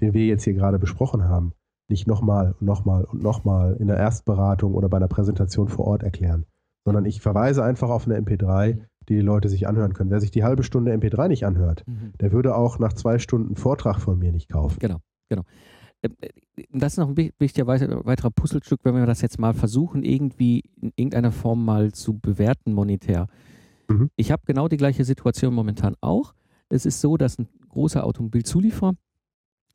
den wir jetzt hier gerade besprochen haben, nicht nochmal und nochmal und nochmal in der Erstberatung oder bei einer Präsentation vor Ort erklären, sondern ich verweise einfach auf eine MP3, Mhm. Die die Leute sich anhören können. Wer sich die halbe Stunde MP3 nicht anhört, Mhm. der würde auch nach zwei Stunden Vortrag von mir nicht kaufen. Genau, genau. Ähm, äh, Das ist noch ein wi- wichtiger wei- weiterer Puzzlestück, wenn wir das jetzt mal versuchen, irgendwie in irgendeiner Form mal zu bewerten monetär. Mhm. Ich habe genau die gleiche Situation momentan auch. Es ist so, dass ein großer Automobilzulieferer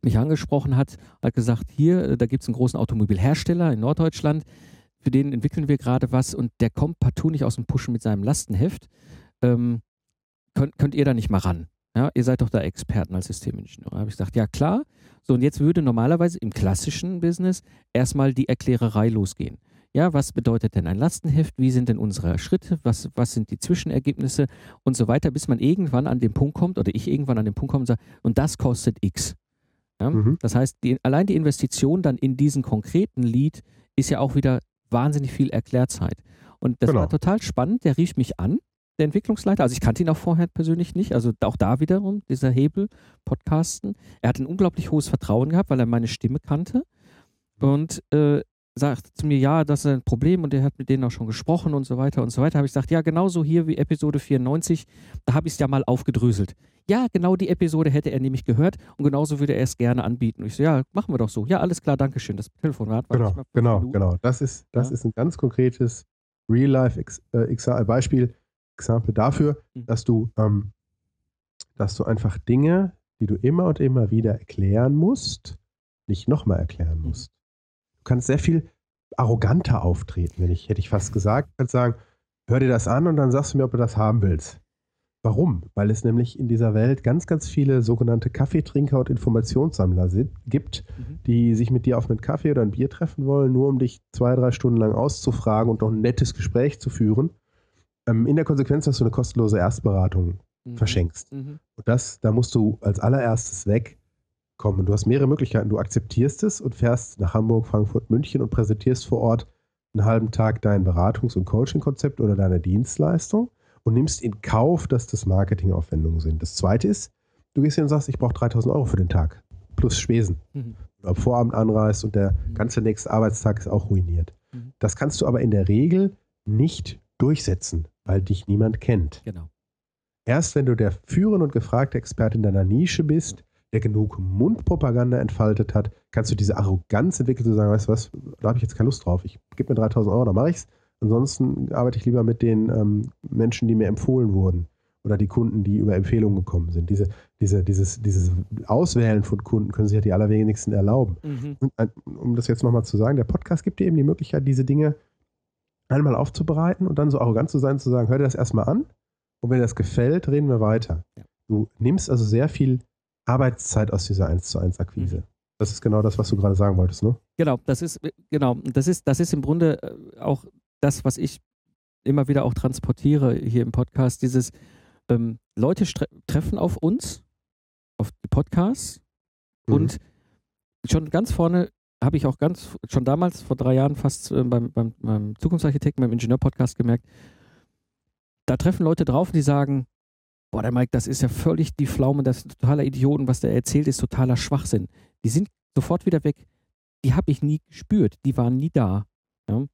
mich angesprochen hat, hat gesagt, hier, äh, da gibt es einen großen Automobilhersteller in Norddeutschland, für den entwickeln wir gerade was und der kommt partout nicht aus dem Pushen mit seinem Lastenheft. Ähm, könnt, könnt ihr da nicht mal ran? Ja, ihr seid doch da Experten als Systemingenieur. Da habe ich gesagt, ja klar. So, und jetzt würde normalerweise im klassischen Business erstmal die Erklärerei losgehen. Ja, was bedeutet denn ein Lastenheft? Wie sind denn unsere Schritte? Was, was sind die Zwischenergebnisse und so weiter, bis man irgendwann an den Punkt kommt oder ich irgendwann an den Punkt komme und sage, und das kostet X. Ja? Mhm. Das heißt, die, allein die Investition dann in diesen konkreten Lead ist ja auch wieder wahnsinnig viel Erklärzeit. Und das genau. war total spannend. Der rief mich an, der Entwicklungsleiter. Also ich kannte ihn auch vorher persönlich nicht. Also auch da wiederum, dieser Hebel, Podcasten. Er hat ein unglaublich hohes Vertrauen gehabt, weil er meine Stimme kannte. Und äh, sagt zu mir, ja, das ist ein Problem und er hat mit denen auch schon gesprochen und so weiter und so weiter. Habe ich gesagt, ja, genauso hier wie Episode 94, da habe ich es ja mal aufgedröselt. Ja, genau die Episode hätte er nämlich gehört und genauso würde er es gerne anbieten. Und ich so, ja, machen wir doch so. Ja, alles klar, danke schön. Das Telefonat war Genau, genau, genau. Das ist, das ja. ist ein ganz konkretes Real-Life-Beispiel, äh, Example dafür, mhm. dass du, ähm, dass du einfach Dinge, die du immer und immer wieder erklären musst, nicht nochmal erklären mhm. Kannst sehr viel arroganter auftreten, wenn ich, hätte ich fast gesagt. Du kannst sagen, hör dir das an und dann sagst du mir, ob du das haben willst. Warum? Weil es nämlich in dieser Welt ganz, ganz viele sogenannte Kaffeetrinker und Informationssammler gibt, mhm. die sich mit dir auf einen Kaffee oder ein Bier treffen wollen, nur um dich zwei, drei Stunden lang auszufragen und noch ein nettes Gespräch zu führen. Ähm, in der Konsequenz, dass du eine kostenlose Erstberatung mhm. verschenkst. Mhm. Und das, da musst du als allererstes weg kommen. Du hast mehrere Möglichkeiten. Du akzeptierst es und fährst nach Hamburg, Frankfurt, München und präsentierst vor Ort einen halben Tag dein Beratungs- und Coaching-Konzept oder deine Dienstleistung und nimmst in Kauf, dass das Marketingaufwendungen sind. Das zweite ist, du gehst hin und sagst, ich brauche 3000 Euro für den Tag plus Spesen. Mhm. Du am Vorabend anreist und der mhm. ganze nächste Arbeitstag ist auch ruiniert. Mhm. Das kannst du aber in der Regel nicht durchsetzen, weil dich niemand kennt. Genau. Erst wenn du der führende und gefragte Experte in deiner Nische bist, der genug Mundpropaganda entfaltet hat, kannst du diese Arroganz entwickeln, zu sagen, weißt du was, da habe ich jetzt keine Lust drauf. Ich gebe mir 3000 Euro, dann mache ich es. Ansonsten arbeite ich lieber mit den ähm, Menschen, die mir empfohlen wurden oder die Kunden, die über Empfehlungen gekommen sind. Diese, diese, dieses, dieses Auswählen von Kunden können sich ja die allerwenigsten erlauben. Mhm. Und, äh, um das jetzt nochmal zu sagen, der Podcast gibt dir eben die Möglichkeit, diese Dinge einmal aufzubereiten und dann so arrogant zu sein, zu sagen, hör dir das erstmal an und wenn dir das gefällt, reden wir weiter. Ja. Du nimmst also sehr viel Arbeitszeit aus dieser 1 zu 1 Akquise. Mhm. Das ist genau das, was du gerade sagen wolltest, ne? Genau, das ist, genau, das ist, das ist im Grunde äh, auch das, was ich immer wieder auch transportiere hier im Podcast, dieses ähm, Leute treffen auf uns, auf die Podcasts mhm. und schon ganz vorne habe ich auch ganz, schon damals vor drei Jahren fast äh, beim, beim, beim Zukunftsarchitekten, beim Ingenieur-Podcast gemerkt, da treffen Leute drauf, die sagen, boah, der Mike, das ist ja völlig die Pflaume, das ist totaler Idioten, was der erzählt, ist totaler Schwachsinn. Die sind sofort wieder weg. Die habe ich nie gespürt, die waren nie da. Ja?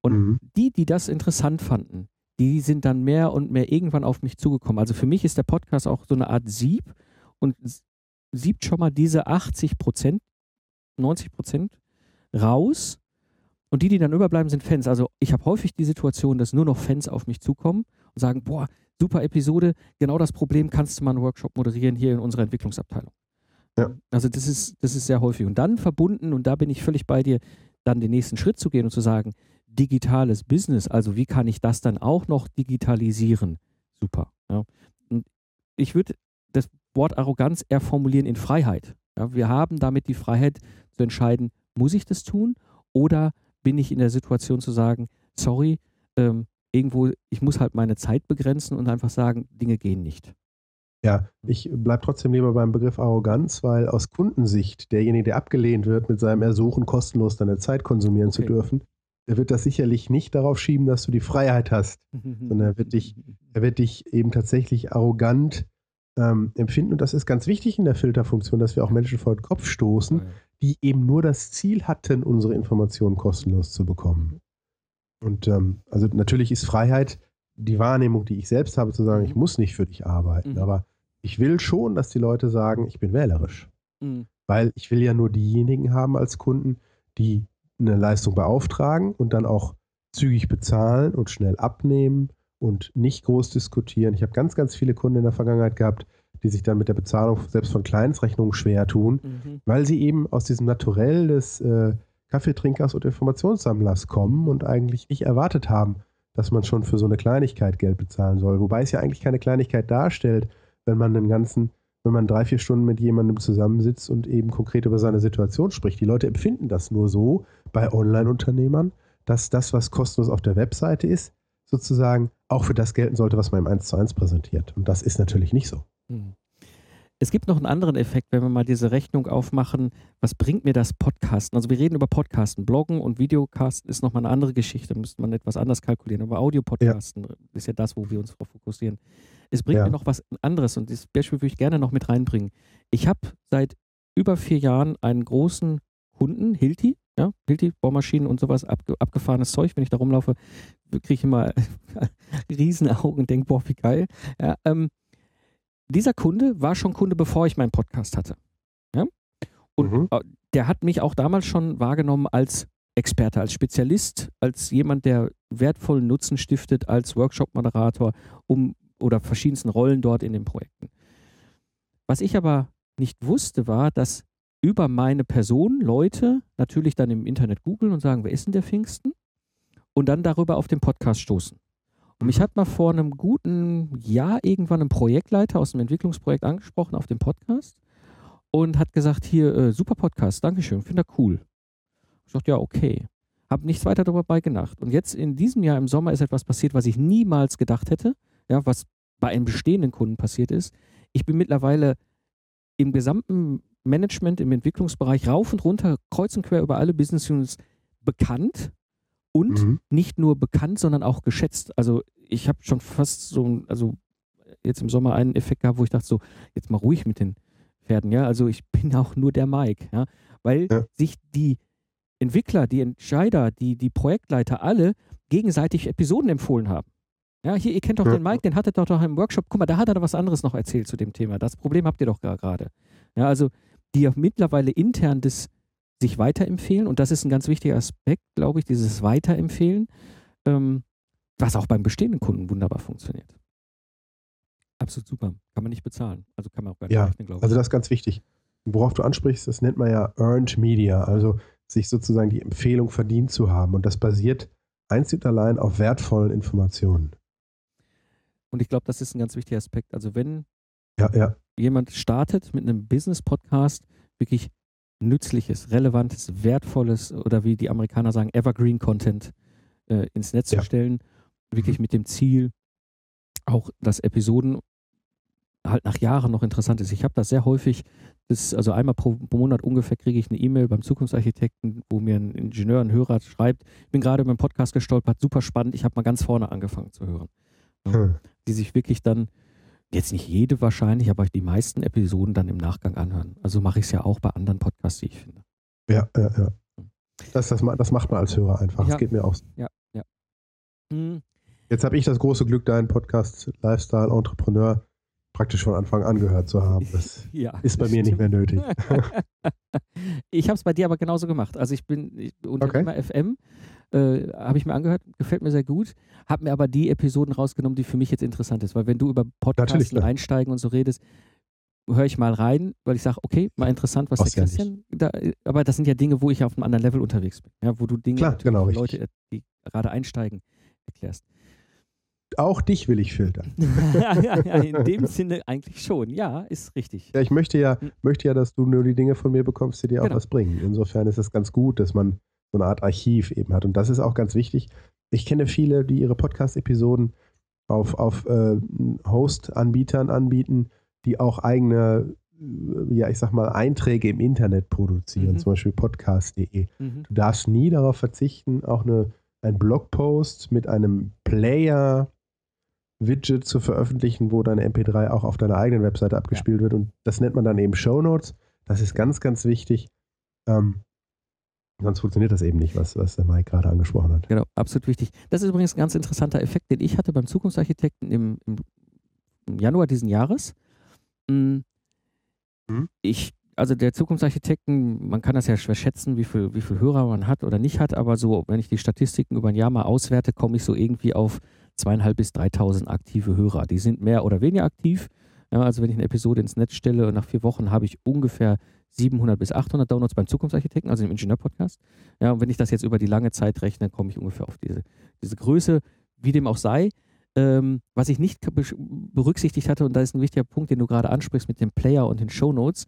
Und mhm. die, die das interessant fanden, die sind dann mehr und mehr irgendwann auf mich zugekommen. Also für mich ist der Podcast auch so eine Art Sieb und siebt schon mal diese 80 Prozent, 90 Prozent raus. Und die, die dann überbleiben, sind Fans. Also ich habe häufig die Situation, dass nur noch Fans auf mich zukommen und sagen, boah, super Episode, genau das Problem kannst du mal einen Workshop moderieren hier in unserer Entwicklungsabteilung. Ja. Also das ist, das ist sehr häufig. Und dann verbunden, und da bin ich völlig bei dir, dann den nächsten Schritt zu gehen und zu sagen, digitales Business, also wie kann ich das dann auch noch digitalisieren? Super. Ja. Und ich würde das Wort Arroganz eher formulieren in Freiheit. Ja, wir haben damit die Freiheit zu entscheiden, muss ich das tun oder bin ich in der Situation zu sagen, sorry, ähm, irgendwo, ich muss halt meine Zeit begrenzen und einfach sagen, Dinge gehen nicht. Ja, ich bleibe trotzdem lieber beim Begriff Arroganz, weil aus Kundensicht derjenige, der abgelehnt wird, mit seinem Ersuchen kostenlos deine Zeit konsumieren okay. zu dürfen, der wird das sicherlich nicht darauf schieben, dass du die Freiheit hast, sondern er wird dich, er wird dich eben tatsächlich arrogant ähm, empfinden. Und das ist ganz wichtig in der Filterfunktion, dass wir auch Menschen vor den Kopf stoßen, die eben nur das Ziel hatten, unsere Informationen kostenlos zu bekommen. Und ähm, also natürlich ist Freiheit die Wahrnehmung, die ich selbst habe, zu sagen, ich mhm. muss nicht für dich arbeiten, mhm. aber ich will schon, dass die Leute sagen, ich bin wählerisch. Mhm. Weil ich will ja nur diejenigen haben als Kunden, die eine Leistung beauftragen und dann auch zügig bezahlen und schnell abnehmen und nicht groß diskutieren. Ich habe ganz, ganz viele Kunden in der Vergangenheit gehabt, die sich dann mit der Bezahlung selbst von Kleinstrechnungen schwer tun, mhm. weil sie eben aus diesem Naturell des äh, Kaffeetrinkers und Informationssammlers kommen und eigentlich nicht erwartet haben, dass man schon für so eine Kleinigkeit Geld bezahlen soll. Wobei es ja eigentlich keine Kleinigkeit darstellt, wenn man den ganzen, wenn man drei, vier Stunden mit jemandem zusammensitzt und eben konkret über seine Situation spricht. Die Leute empfinden das nur so bei Online-Unternehmern, dass das, was kostenlos auf der Webseite ist, sozusagen auch für das gelten sollte, was man im 1 zu 1 präsentiert. Und das ist natürlich nicht so. Hm. Es gibt noch einen anderen Effekt, wenn wir mal diese Rechnung aufmachen. Was bringt mir das Podcasten? Also wir reden über Podcasten. Bloggen und Videocasten ist nochmal eine andere Geschichte. Müsste man etwas anders kalkulieren. Aber Audio-Podcasten ja. ist ja das, wo wir uns darauf fokussieren. Es bringt ja. mir noch was anderes und das Beispiel würde ich gerne noch mit reinbringen. Ich habe seit über vier Jahren einen großen Kunden, Hilti, ja, Hilti, Bohrmaschinen und sowas, abge abgefahrenes Zeug. Wenn ich da rumlaufe, kriege ich immer Riesenaugen und denke, boah, wie geil. Ja, ähm, dieser Kunde war schon Kunde, bevor ich meinen Podcast hatte. Ja? Und mhm. Äh, der hat mich auch damals schon wahrgenommen als Experte, als Spezialist, als jemand, der wertvollen Nutzen stiftet, als Workshop-Moderator um, oder verschiedensten Rollen dort in den Projekten. Was ich aber nicht wusste, war, dass über meine Person Leute natürlich dann im Internet googeln und sagen, wer ist denn der Pfingsten? Und dann darüber auf den Podcast stoßen. Und mich hat mal vor einem guten Jahr irgendwann ein Projektleiter aus dem Entwicklungsprojekt angesprochen auf dem Podcast und hat gesagt, hier, äh, super Podcast, Dankeschön, finde er cool. Ich dachte, ja, okay. Habe nichts weiter darüber beigedacht. Und jetzt in diesem Jahr im Sommer ist etwas passiert, was ich niemals gedacht hätte, ja, was bei einem bestehenden Kunden passiert ist. Ich bin mittlerweile im gesamten Management, im Entwicklungsbereich rauf und runter, kreuz und quer über alle Business Units bekannt und mhm. nicht nur bekannt, sondern auch geschätzt. Also ich habe schon fast so, also jetzt im Sommer einen Effekt gehabt, wo ich dachte so, jetzt mal ruhig mit den Pferden, ja. Also ich bin auch nur der Mike, ja, weil ja. sich die Entwickler, die Entscheider, die, die Projektleiter alle gegenseitig Episoden empfohlen haben. Ja, hier, ihr kennt doch ja. den Mike, den hattet ihr doch im Workshop. Guck mal, da hat er was anderes noch erzählt zu dem Thema. Das Problem habt ihr doch gerade. Ja, also die mittlerweile intern das sich weiterempfehlen und das ist ein ganz wichtiger Aspekt, glaube ich, dieses Weiterempfehlen, ähm, was auch beim bestehenden Kunden wunderbar funktioniert. Absolut super. Kann man nicht bezahlen. Also kann man auch gar nicht ja, rechnen, glaube ich. Also das ist ganz wichtig. Worauf du ansprichst, das nennt man ja Earned Media, also sich sozusagen die Empfehlung verdient zu haben. Und das basiert einzig und allein auf wertvollen Informationen. Und ich glaube, das ist ein ganz wichtiger Aspekt. Also wenn ja, ja. jemand startet mit einem Business-Podcast, wirklich nützliches, relevantes, wertvolles oder wie die Amerikaner sagen, Evergreen Content äh, ins Netz ja. zu stellen, wirklich mhm. mit dem Ziel, auch dass Episoden halt nach Jahren noch interessant ist. Ich habe das sehr häufig, das, also einmal pro, pro Monat ungefähr kriege ich eine E-Mail beim Zukunftsarchitekten, wo mir ein Ingenieur, ein Hörer schreibt, ich bin gerade beim Podcast gestolpert, super spannend, ich habe mal ganz vorne angefangen zu hören. Hm. Die sich wirklich dann jetzt nicht jede wahrscheinlich, aber die meisten Episoden dann im Nachgang anhören. Also mache ich es ja auch bei anderen Podcasts, die ich finde. Ja, ja, ja. Das, das, das macht man als Hörer einfach. Ja. Das geht mir auch. Ja, ja. Hm. Jetzt habe ich das große Glück, deinen Podcast Lifestyle Entrepreneur praktisch von Anfang an gehört zu haben. Das ja, ist bei mir nicht mehr nötig. ich habe es bei dir aber genauso gemacht. Also ich bin Unternehmer okay. FM äh, habe ich mir angehört, gefällt mir sehr gut, habe mir aber die Episoden rausgenommen, die für mich jetzt interessant ist, weil wenn du über Podcasts einsteigen und so redest, höre ich mal rein, weil ich sage, okay, mal interessant, was Brauchst der Christian da, aber das sind ja Dinge, wo ich auf einem anderen Level unterwegs bin, ja, wo du Dinge, Klar, genau, Leute, die gerade einsteigen, erklärst. Auch dich will ich filtern. ja, in dem Sinne eigentlich schon. Ja, ist richtig. Ja, ich möchte ja, hm. möchte ja, dass du nur die Dinge von mir bekommst, die dir genau. auch was bringen. Insofern ist es ganz gut, dass man so eine Art Archiv eben hat. Und das ist auch ganz wichtig. Ich kenne viele, die ihre Podcast-Episoden auf, auf äh, Host-Anbietern anbieten, die auch eigene, äh, ja, ich sag mal, Einträge im Internet produzieren, mhm. zum Beispiel podcast.de. Mhm. Du darfst nie darauf verzichten, auch eine, einen Blogpost mit einem Player Widget zu veröffentlichen, wo deine MP3 auch auf deiner eigenen Webseite abgespielt ja. wird. Und das nennt man dann eben Show Notes. Das ist ganz, ganz wichtig. Ähm, Sonst funktioniert das eben nicht, was, was der Mike gerade angesprochen hat. Genau, absolut wichtig. Das ist übrigens ein ganz interessanter Effekt, den ich hatte beim Zukunftsarchitekten im, im, Januar diesen Jahres. Hm. Mhm. Ich, also der Zukunftsarchitekten, man kann das ja schwer schätzen, wie viel, wie viel Hörer man hat oder nicht hat, aber so, wenn ich die Statistiken über ein Jahr mal auswerte, komme ich so irgendwie auf zweieinhalb bis 3.000 aktive Hörer. Die sind mehr oder weniger aktiv. Ja, also wenn ich eine Episode ins Netz stelle und nach vier Wochen habe ich ungefähr 700 bis 800 Downloads beim Zukunftsarchitekten, also im Ingenieur-Podcast. Ja, und wenn ich das jetzt über die lange Zeit rechne, komme ich ungefähr auf diese, diese Größe, wie dem auch sei. Ähm, was ich nicht berücksichtigt hatte, und da ist ein wichtiger Punkt, den du gerade ansprichst mit dem Player und den Show Notes.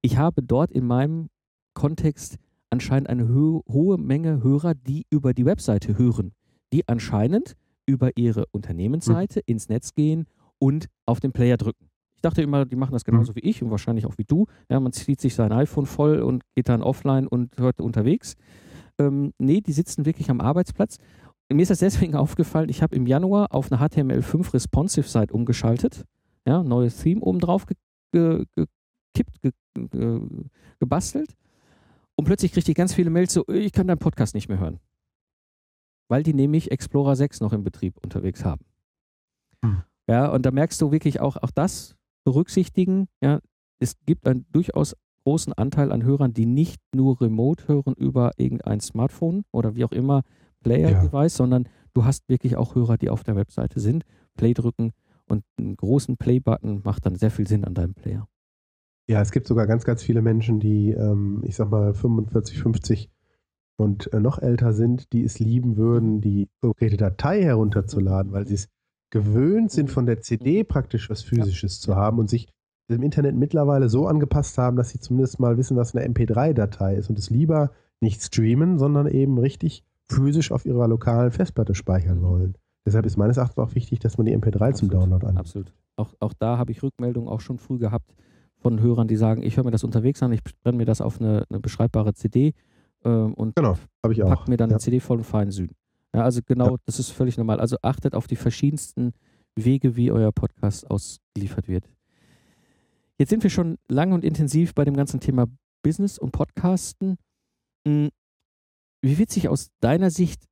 Ich habe dort in meinem Kontext anscheinend eine ho hohe Menge Hörer, die über die Webseite hören, die anscheinend über ihre Unternehmensseite mhm. ins Netz gehen und auf den Player drücken. Ich dachte immer, die machen das genauso mhm. wie ich und wahrscheinlich auch wie du. Ja, man zieht sich sein iPhone voll und geht dann offline und hört unterwegs. Ähm, nee, die sitzen wirklich am Arbeitsplatz. Mir ist das deswegen aufgefallen, ich habe im Januar auf eine HTML5 Responsive Site umgeschaltet. Ja, neues Theme oben drauf gekippt, ge ge gebastelt. Und plötzlich kriegte ich ganz viele Mails so, ich kann deinen Podcast nicht mehr hören. Weil die nämlich Explorer 6 noch im Betrieb unterwegs haben. Hm. Ja, und da merkst du wirklich auch, auch das berücksichtigen. Ja, es gibt einen durchaus großen Anteil an Hörern, die nicht nur remote hören über irgendein Smartphone oder wie auch immer Player-Device, ja. sondern du hast wirklich auch Hörer, die auf der Webseite sind, Play drücken und einen großen Play-Button macht dann sehr viel Sinn an deinem Player. Ja, es gibt sogar ganz, ganz viele Menschen, die, ähm, ich sag mal, 45, 50 und äh, noch älter sind, die es lieben würden, die konkrete Datei herunterzuladen, weil sie es gewöhnt sind, von der CD praktisch was Physisches zu haben und sich im Internet mittlerweile so angepasst haben, dass sie zumindest mal wissen, was eine MP3-Datei ist und es lieber nicht streamen, sondern eben richtig physisch auf ihrer lokalen Festplatte speichern mhm. wollen. Deshalb ist meines Erachtens auch wichtig, dass man die MP3 Absolut. zum Download anbietet. Absolut. Auch, auch da habe ich Rückmeldungen auch schon früh gehabt von Hörern, die sagen, ich höre mir das unterwegs an, ich brenne mir das auf eine, eine beschreibbare CD äh, und genau, pack mir dann ja. eine CD voll und feinen Süden. Ja, also genau, ja. das ist völlig normal. Also achtet auf die verschiedensten Wege, wie euer Podcast ausgeliefert wird. Jetzt sind wir schon lang und intensiv bei dem ganzen Thema Business und Podcasten. Hm, wie wird sich aus deiner Sicht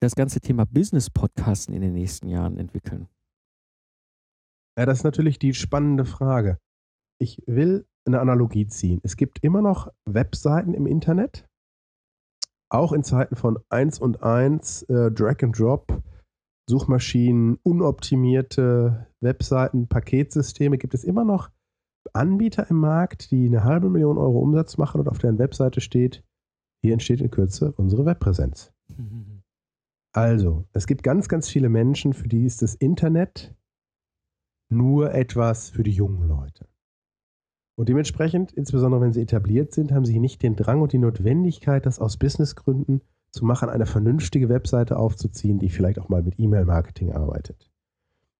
das ganze Thema Business-Podcasten in den nächsten Jahren entwickeln? Ja, das ist natürlich die spannende Frage. Ich will eine Analogie ziehen. Es gibt immer noch Webseiten im Internet, auch in Zeiten von 1 und 1, äh, Drag and Drop, Suchmaschinen, unoptimierte Webseiten, Paketsysteme, gibt es immer noch Anbieter im Markt, die eine halbe Million Euro Umsatz machen und auf deren Webseite steht, hier entsteht in Kürze unsere Webpräsenz. Also, es gibt ganz, ganz viele Menschen, für die ist das Internet nur etwas für die jungen Leute. Und dementsprechend, insbesondere wenn sie etabliert sind, haben sie nicht den Drang und die Notwendigkeit, das aus Businessgründen zu machen, eine vernünftige Webseite aufzuziehen, die vielleicht auch mal mit E-Mail-Marketing arbeitet.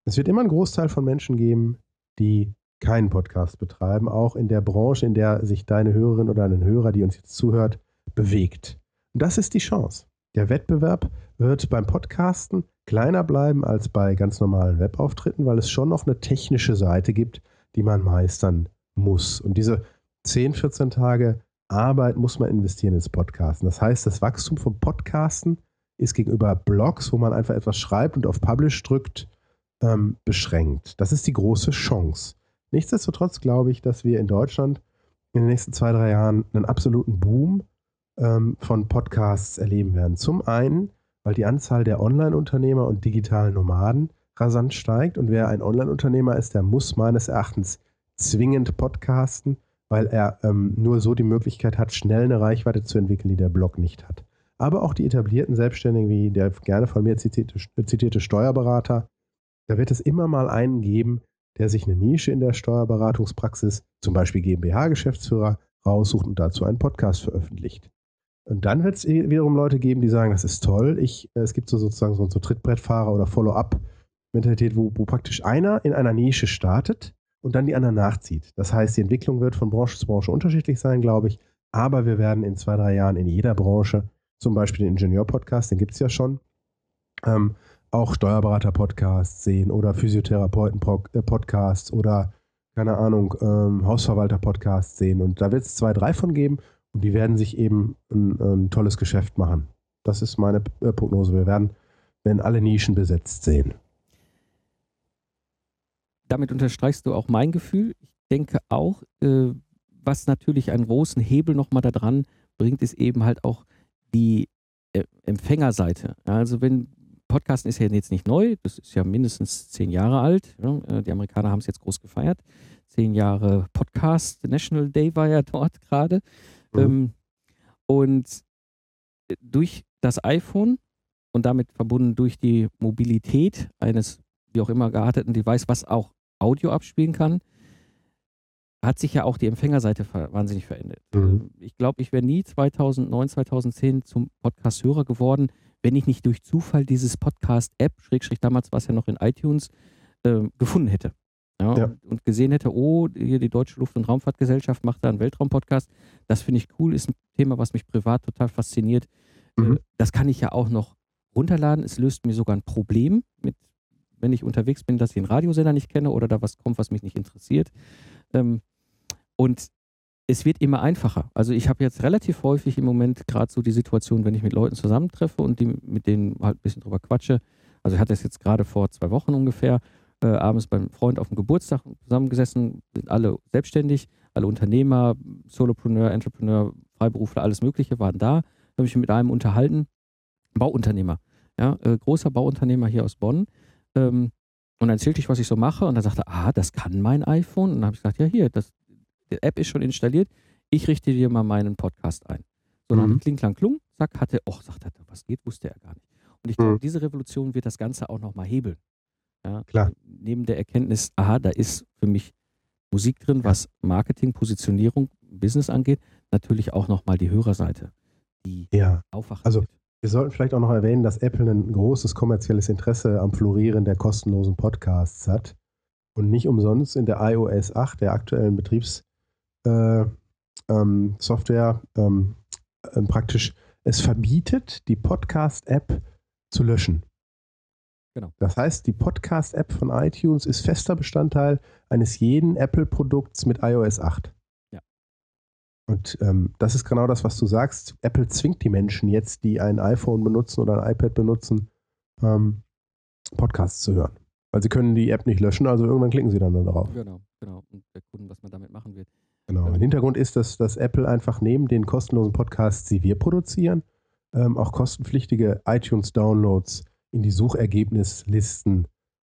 Es wird immer einen Großteil von Menschen geben, die keinen Podcast betreiben, auch in der Branche, in der sich deine Hörerin oder ein Hörer, die uns jetzt zuhört, bewegt. Und das ist die Chance. Der Wettbewerb wird beim Podcasten kleiner bleiben als bei ganz normalen Webauftritten, weil es schon noch eine technische Seite gibt, die man meistern muss. Und diese 10, 14 Tage Arbeit muss man investieren ins Podcasten. Das heißt, das Wachstum vom Podcasten ist gegenüber Blogs, wo man einfach etwas schreibt und auf Publish drückt, ähm, beschränkt. Das ist die große Chance. Nichtsdestotrotz glaube ich, dass wir in Deutschland in den nächsten zwei, drei Jahren einen absoluten Boom ähm, von Podcasts erleben werden. Zum einen, weil die Anzahl der Online-Unternehmer und digitalen Nomaden rasant steigt. Und wer ein Online-Unternehmer ist, der muss meines Erachtens zwingend podcasten, weil er ähm, nur so die Möglichkeit hat, schnell eine Reichweite zu entwickeln, die der Blog nicht hat. Aber auch die etablierten Selbstständigen, wie der gerne von mir zitierte, zitierte Steuerberater, da wird es immer mal einen geben, der sich eine Nische in der Steuerberatungspraxis, zum Beispiel GmbH-Geschäftsführer, raussucht und dazu einen Podcast veröffentlicht. Und dann wird es wiederum Leute geben, die sagen, das ist toll. Ich, äh, es gibt so sozusagen so, so Trittbrettfahrer oder Follow-up-Mentalität, wo, wo praktisch einer in einer Nische startet und dann die anderen nachzieht. Das heißt, die Entwicklung wird von Branche zu Branche unterschiedlich sein, glaube ich. Aber wir werden in zwei, drei Jahren in jeder Branche, zum Beispiel den Ingenieur-Podcast, den gibt es ja schon, ähm, auch Steuerberater-Podcasts sehen oder Physiotherapeuten-Podcasts oder, keine Ahnung, ähm, Hausverwalter-Podcasts sehen. Und da wird es zwei, drei von geben und die werden sich eben ein, ein tolles Geschäft machen. Das ist meine äh, Prognose. Wir werden, werden alle Nischen besetzt sehen damit unterstreichst du auch mein Gefühl. Ich denke auch, äh, was natürlich einen großen Hebel nochmal da dran bringt, ist eben halt auch die äh, Empfängerseite. Also wenn Podcasten ist ja jetzt nicht neu, das ist ja mindestens zehn Jahre alt. Ja, äh, die Amerikaner haben es jetzt groß gefeiert. Zehn Jahre Podcast, National Day war ja dort gerade. Mhm. Ähm, und durch das iPhone und damit verbunden durch die Mobilität eines wie auch immer gearteten Device, was auch Audio abspielen kann, hat sich ja auch die Empfängerseite wahnsinnig verändert. Mhm. Ähm, ich glaube, ich wäre nie 2009, 2010 zum Podcast-Hörer geworden, wenn ich nicht durch Zufall dieses Podcast-App, Schrägstrich damals war es ja noch in iTunes, äh, gefunden hätte. Ja, ja. Und, und, gesehen hätte, oh, hier die Deutsche Luft- und Raumfahrtgesellschaft macht da einen Weltraumpodcast. Das finde ich cool, ist ein Thema, was mich privat total fasziniert. Äh, mhm. Das kann ich ja auch noch runterladen. Es löst mir sogar ein Problem, mit, wenn ich unterwegs bin, dass ich einen Radiosender nicht kenne oder da was kommt, was mich nicht interessiert. Ähm, und es wird immer einfacher. Also ich habe jetzt relativ häufig im Moment gerade so die Situation, wenn ich mit Leuten zusammentreffe und die, mit denen halt ein bisschen drüber quatsche. Also ich hatte es jetzt gerade vor zwei Wochen ungefähr, äh, abends beim Freund auf dem Geburtstag zusammengesessen, sind alle selbstständig, alle Unternehmer, Solopreneur, Entrepreneur, Freiberufler, alles Mögliche waren da. Habe ich mich mit einem unterhalten, Bauunternehmer, ja, äh, großer Bauunternehmer hier aus Bonn. Ähm, und dann erzählte ich, was ich so mache und dann sagte, ah, das kann mein iPhone. Und dann habe ich gesagt, ja, hier, das, die App ist schon installiert. Ich richte dir mal meinen Podcast ein. So, dann mhm. kling, klang, klung, zack, hatte, oh, sagt er, was geht, wusste er gar nicht. Und ich glaube, mhm. diese Revolution wird das Ganze auch nochmal hebeln. Ja, Klar. Neben der Erkenntnis, aha, da ist für mich Musik drin, was Marketing, Positionierung, Business angeht, natürlich auch nochmal die Hörerseite, die ja. aufwachen also, wird. Wir sollten vielleicht auch noch erwähnen, dass Apple ein großes kommerzielles Interesse am Florieren der kostenlosen Podcasts hat und nicht umsonst in der iOS 8, der aktuellen Betriebssoftware, äh, ähm, ähm, äh, praktisch es verbietet, die Podcast-App zu löschen. Genau. Das heißt, die Podcast-App von iTunes ist fester Bestandteil eines jeden Apple-Produkts mit iOS 8. Und ähm, das ist genau das, was du sagst. Apple zwingt die Menschen jetzt, die ein iPhone benutzen oder ein iPad benutzen, ähm, Podcasts zu hören. Weil sie können die App nicht löschen, also irgendwann klicken sie dann nur darauf. Genau, genau. Und erkunden, was man damit machen wird. Genau. Ähm. Im Hintergrund ist, dass, dass Apple einfach neben den kostenlosen Podcasts, die wir produzieren, ähm, auch kostenpflichtige iTunes-Downloads in die Suchergebnislisten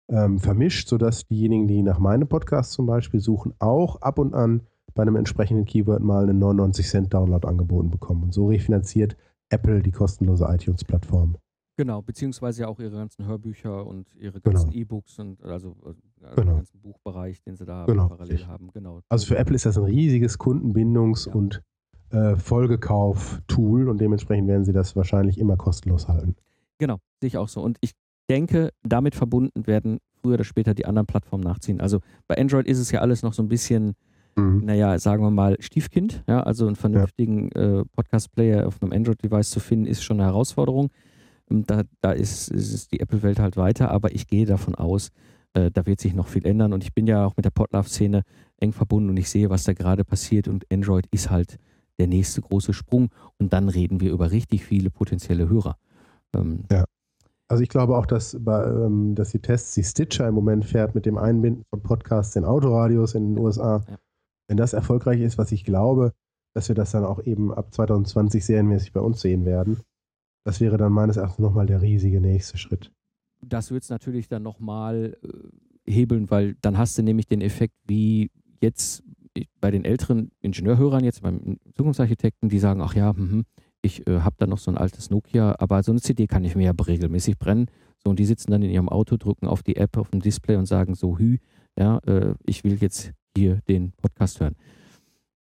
ähm, vermischt, sodass diejenigen, die nach meinem Podcast zum Beispiel suchen, auch ab und an bei einem entsprechenden Keyword mal einen 99 Cent Download angeboten bekommen. Und so refinanziert Apple die kostenlose iTunes-Plattform. Genau, beziehungsweise auch ihre ganzen Hörbücher und ihre ganzen genau. E-Books und also, also genau. den ganzen Buchbereich, den sie da genau. parallel haben. Genau. Also für Apple ist das ein riesiges Kundenbindungs- ja. und äh, Folgekauf-Tool und dementsprechend werden sie das wahrscheinlich immer kostenlos halten. Genau, sehe ich auch so. Und ich denke, damit verbunden werden früher oder später die anderen Plattformen nachziehen. Also bei Android ist es ja alles noch so ein bisschen, mhm. naja, sagen wir mal, Stiefkind. Ja, also einen vernünftigen ja. äh, Podcast-Player auf einem Android-Device zu finden, ist schon eine Herausforderung. Da, da ist, ist die Apple-Welt halt weiter, aber ich gehe davon aus, äh, da wird sich noch viel ändern. Und ich bin ja auch mit der Podlove-Szene eng verbunden und ich sehe, was da gerade passiert. Und Android ist halt der nächste große Sprung. Und dann reden wir über richtig viele potenzielle Hörer. Ähm, ja. Also ich glaube auch, dass, bei, ähm, dass die Tests, die Stitcher im Moment fährt mit dem Einbinden von Podcasts in Autoradios in den USA, ja. Wenn das erfolgreich ist, was ich glaube, dass wir das dann auch eben ab 2020 serienmäßig bei uns sehen werden. Das wäre dann meines Erachtens nochmal der riesige nächste Schritt. Das wird es natürlich dann nochmal äh, hebeln, weil dann hast du nämlich den Effekt, wie jetzt bei den älteren Ingenieurhörern, jetzt beim Zukunftsarchitekten, die sagen, ach ja, mh, ich äh, habe da noch so ein altes Nokia, aber so eine CD kann ich mir ja regelmäßig brennen. So, und die sitzen dann in ihrem Auto, drücken auf die App auf dem Display und sagen so, hü, ja, äh, ich will jetzt hier den Podcast hören.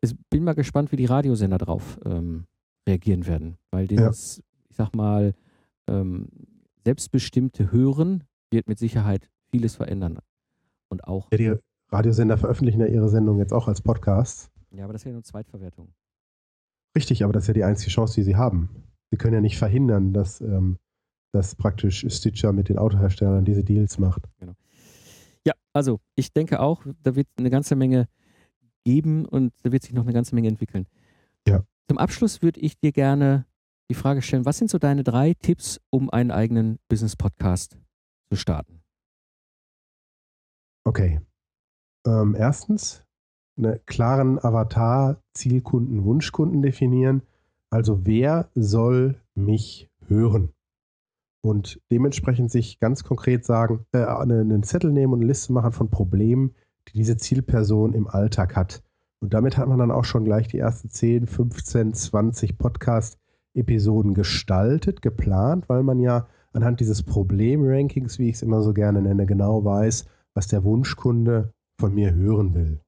Ich bin mal gespannt, wie die Radiosender darauf ähm, reagieren werden, weil dieses, ja. ich sag mal, ähm, selbstbestimmte Hören wird mit Sicherheit vieles verändern. Und auch. Ja, die Radiosender veröffentlichen ja ihre Sendung jetzt auch als Podcast. Ja, aber das ist ja nur Zweitverwertung. Richtig, aber das ist ja die einzige Chance, die sie haben. Sie können ja nicht verhindern, dass, ähm, dass praktisch Stitcher mit den Autoherstellern diese Deals macht. Genau. Also ich denke auch, da wird eine ganze Menge geben und da wird sich noch eine ganze Menge entwickeln. Ja. Zum Abschluss würde ich dir gerne die Frage stellen, was sind so deine drei Tipps, um einen eigenen Business-Podcast zu starten? Okay. Ähm, erstens, einen klaren Avatar, Zielkunden, Wunschkunden definieren. Also wer soll mich hören? Und dementsprechend sich ganz konkret sagen, äh, einen Zettel nehmen und eine Liste machen von Problemen, die diese Zielperson im Alltag hat. Und damit hat man dann auch schon gleich die ersten 10, 15, 20 Podcast-Episoden gestaltet, geplant, weil man ja anhand dieses Problemrankings, wie ich es immer so gerne nenne, genau weiß, was der Wunschkunde von mir hören will.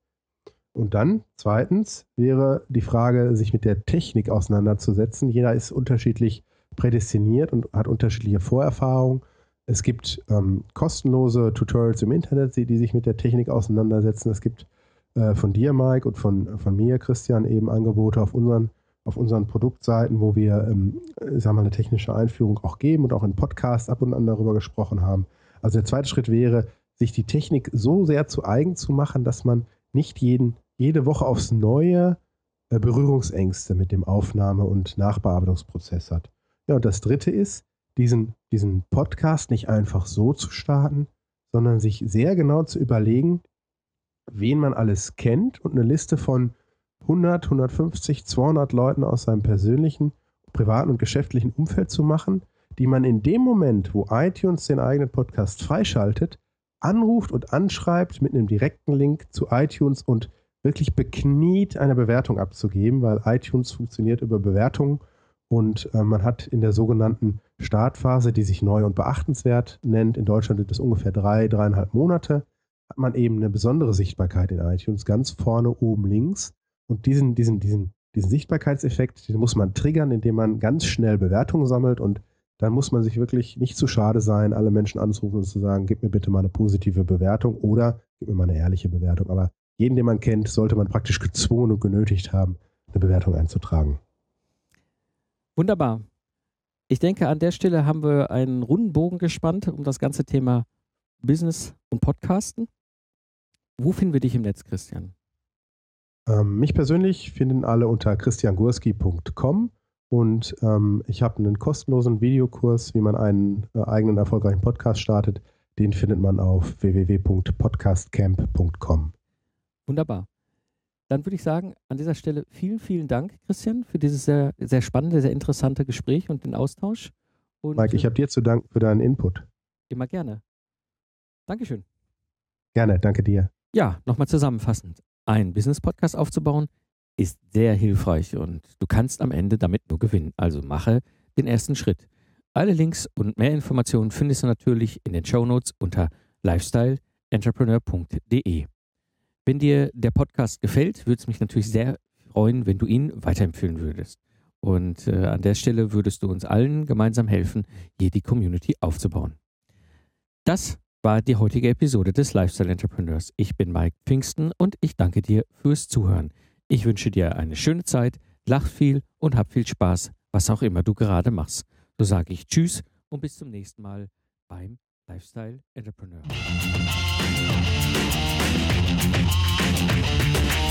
Und dann, zweitens, wäre die Frage, sich mit der Technik auseinanderzusetzen. Jeder ist unterschiedlich prädestiniert und hat unterschiedliche Vorerfahrungen. Es gibt ähm, kostenlose Tutorials im Internet, die, die, sich mit der Technik auseinandersetzen. Es gibt äh, von dir, Mike, und von, von mir, Christian, eben Angebote auf unseren, auf unseren Produktseiten, wo wir, ähm, sagen mal, eine technische Einführung auch geben und auch in Podcasts ab und an darüber gesprochen haben. Also der zweite Schritt wäre, sich die Technik so sehr zu eigen zu machen, dass man nicht jeden, jede Woche aufs Neue äh, Berührungsängste mit dem Aufnahme- und Nachbearbeitungsprozess hat. Ja, und das dritte ist, diesen, diesen Podcast nicht einfach so zu starten, sondern sich sehr genau zu überlegen, wen man alles kennt und eine Liste von 100, 150, 200 Leuten aus seinem persönlichen, privaten und geschäftlichen Umfeld zu machen, die man in dem Moment, wo iTunes den eigenen Podcast freischaltet, anruft und anschreibt mit einem direkten Link zu iTunes und wirklich bekniet, eine Bewertung abzugeben, weil iTunes funktioniert über Bewertungen und äh, man hat in der sogenannten Startphase, die sich neu und beachtenswert nennt, in Deutschland sind es ungefähr drei, dreieinhalb Monate, hat man eben eine besondere Sichtbarkeit in iTunes, ganz vorne oben links. Und diesen, diesen, diesen, diesen Sichtbarkeitseffekt, den muss man triggern, indem man ganz schnell Bewertungen sammelt und dann muss man sich wirklich nicht zu schade sein, alle Menschen anzurufen und zu sagen, gib mir bitte mal eine positive Bewertung oder gib mir mal eine ehrliche Bewertung. Aber jeden, den man kennt, sollte man praktisch gezwungen und genötigt haben, eine Bewertung einzutragen. Wunderbar. Ich denke, an der Stelle haben wir einen runden Bogen gespannt um das ganze Thema Business und Podcasten. Wo finden wir dich im Netz, Christian? Ähm, mich persönlich finden alle unter christiangurski.com und ähm, ich habe einen kostenlosen Videokurs, wie man einen äh, eigenen erfolgreichen Podcast startet. Den findet man auf www.podcastcamp.com. Wunderbar. Dann würde ich sagen, an dieser Stelle vielen, vielen Dank, Christian, für dieses sehr, sehr spannende, sehr interessante Gespräch und den Austausch. Und Mike, ich habe dir zu danken für deinen Input. Immer gerne. Dankeschön. Gerne, danke dir. Ja, nochmal zusammenfassend. Ein Business-Podcast aufzubauen ist sehr hilfreich und du kannst am Ende damit nur gewinnen. Also mache den ersten Schritt. Alle Links und mehr Informationen findest du natürlich in den Show Notes unter lifestyleentrepreneur.de. Wenn dir der Podcast gefällt, würde es mich natürlich sehr freuen, wenn du ihn weiterempfehlen würdest. Und äh, an der Stelle würdest du uns allen gemeinsam helfen, hier die Community aufzubauen. Das war die heutige Episode des Lifestyle Entrepreneurs. Ich bin Mike Pfingsten und ich danke dir fürs Zuhören. Ich wünsche dir eine schöne Zeit, lach viel und hab viel Spaß, was auch immer du gerade machst. So sage ich Tschüss und bis zum nächsten Mal beim Lifestyle Entrepreneur. Thank you.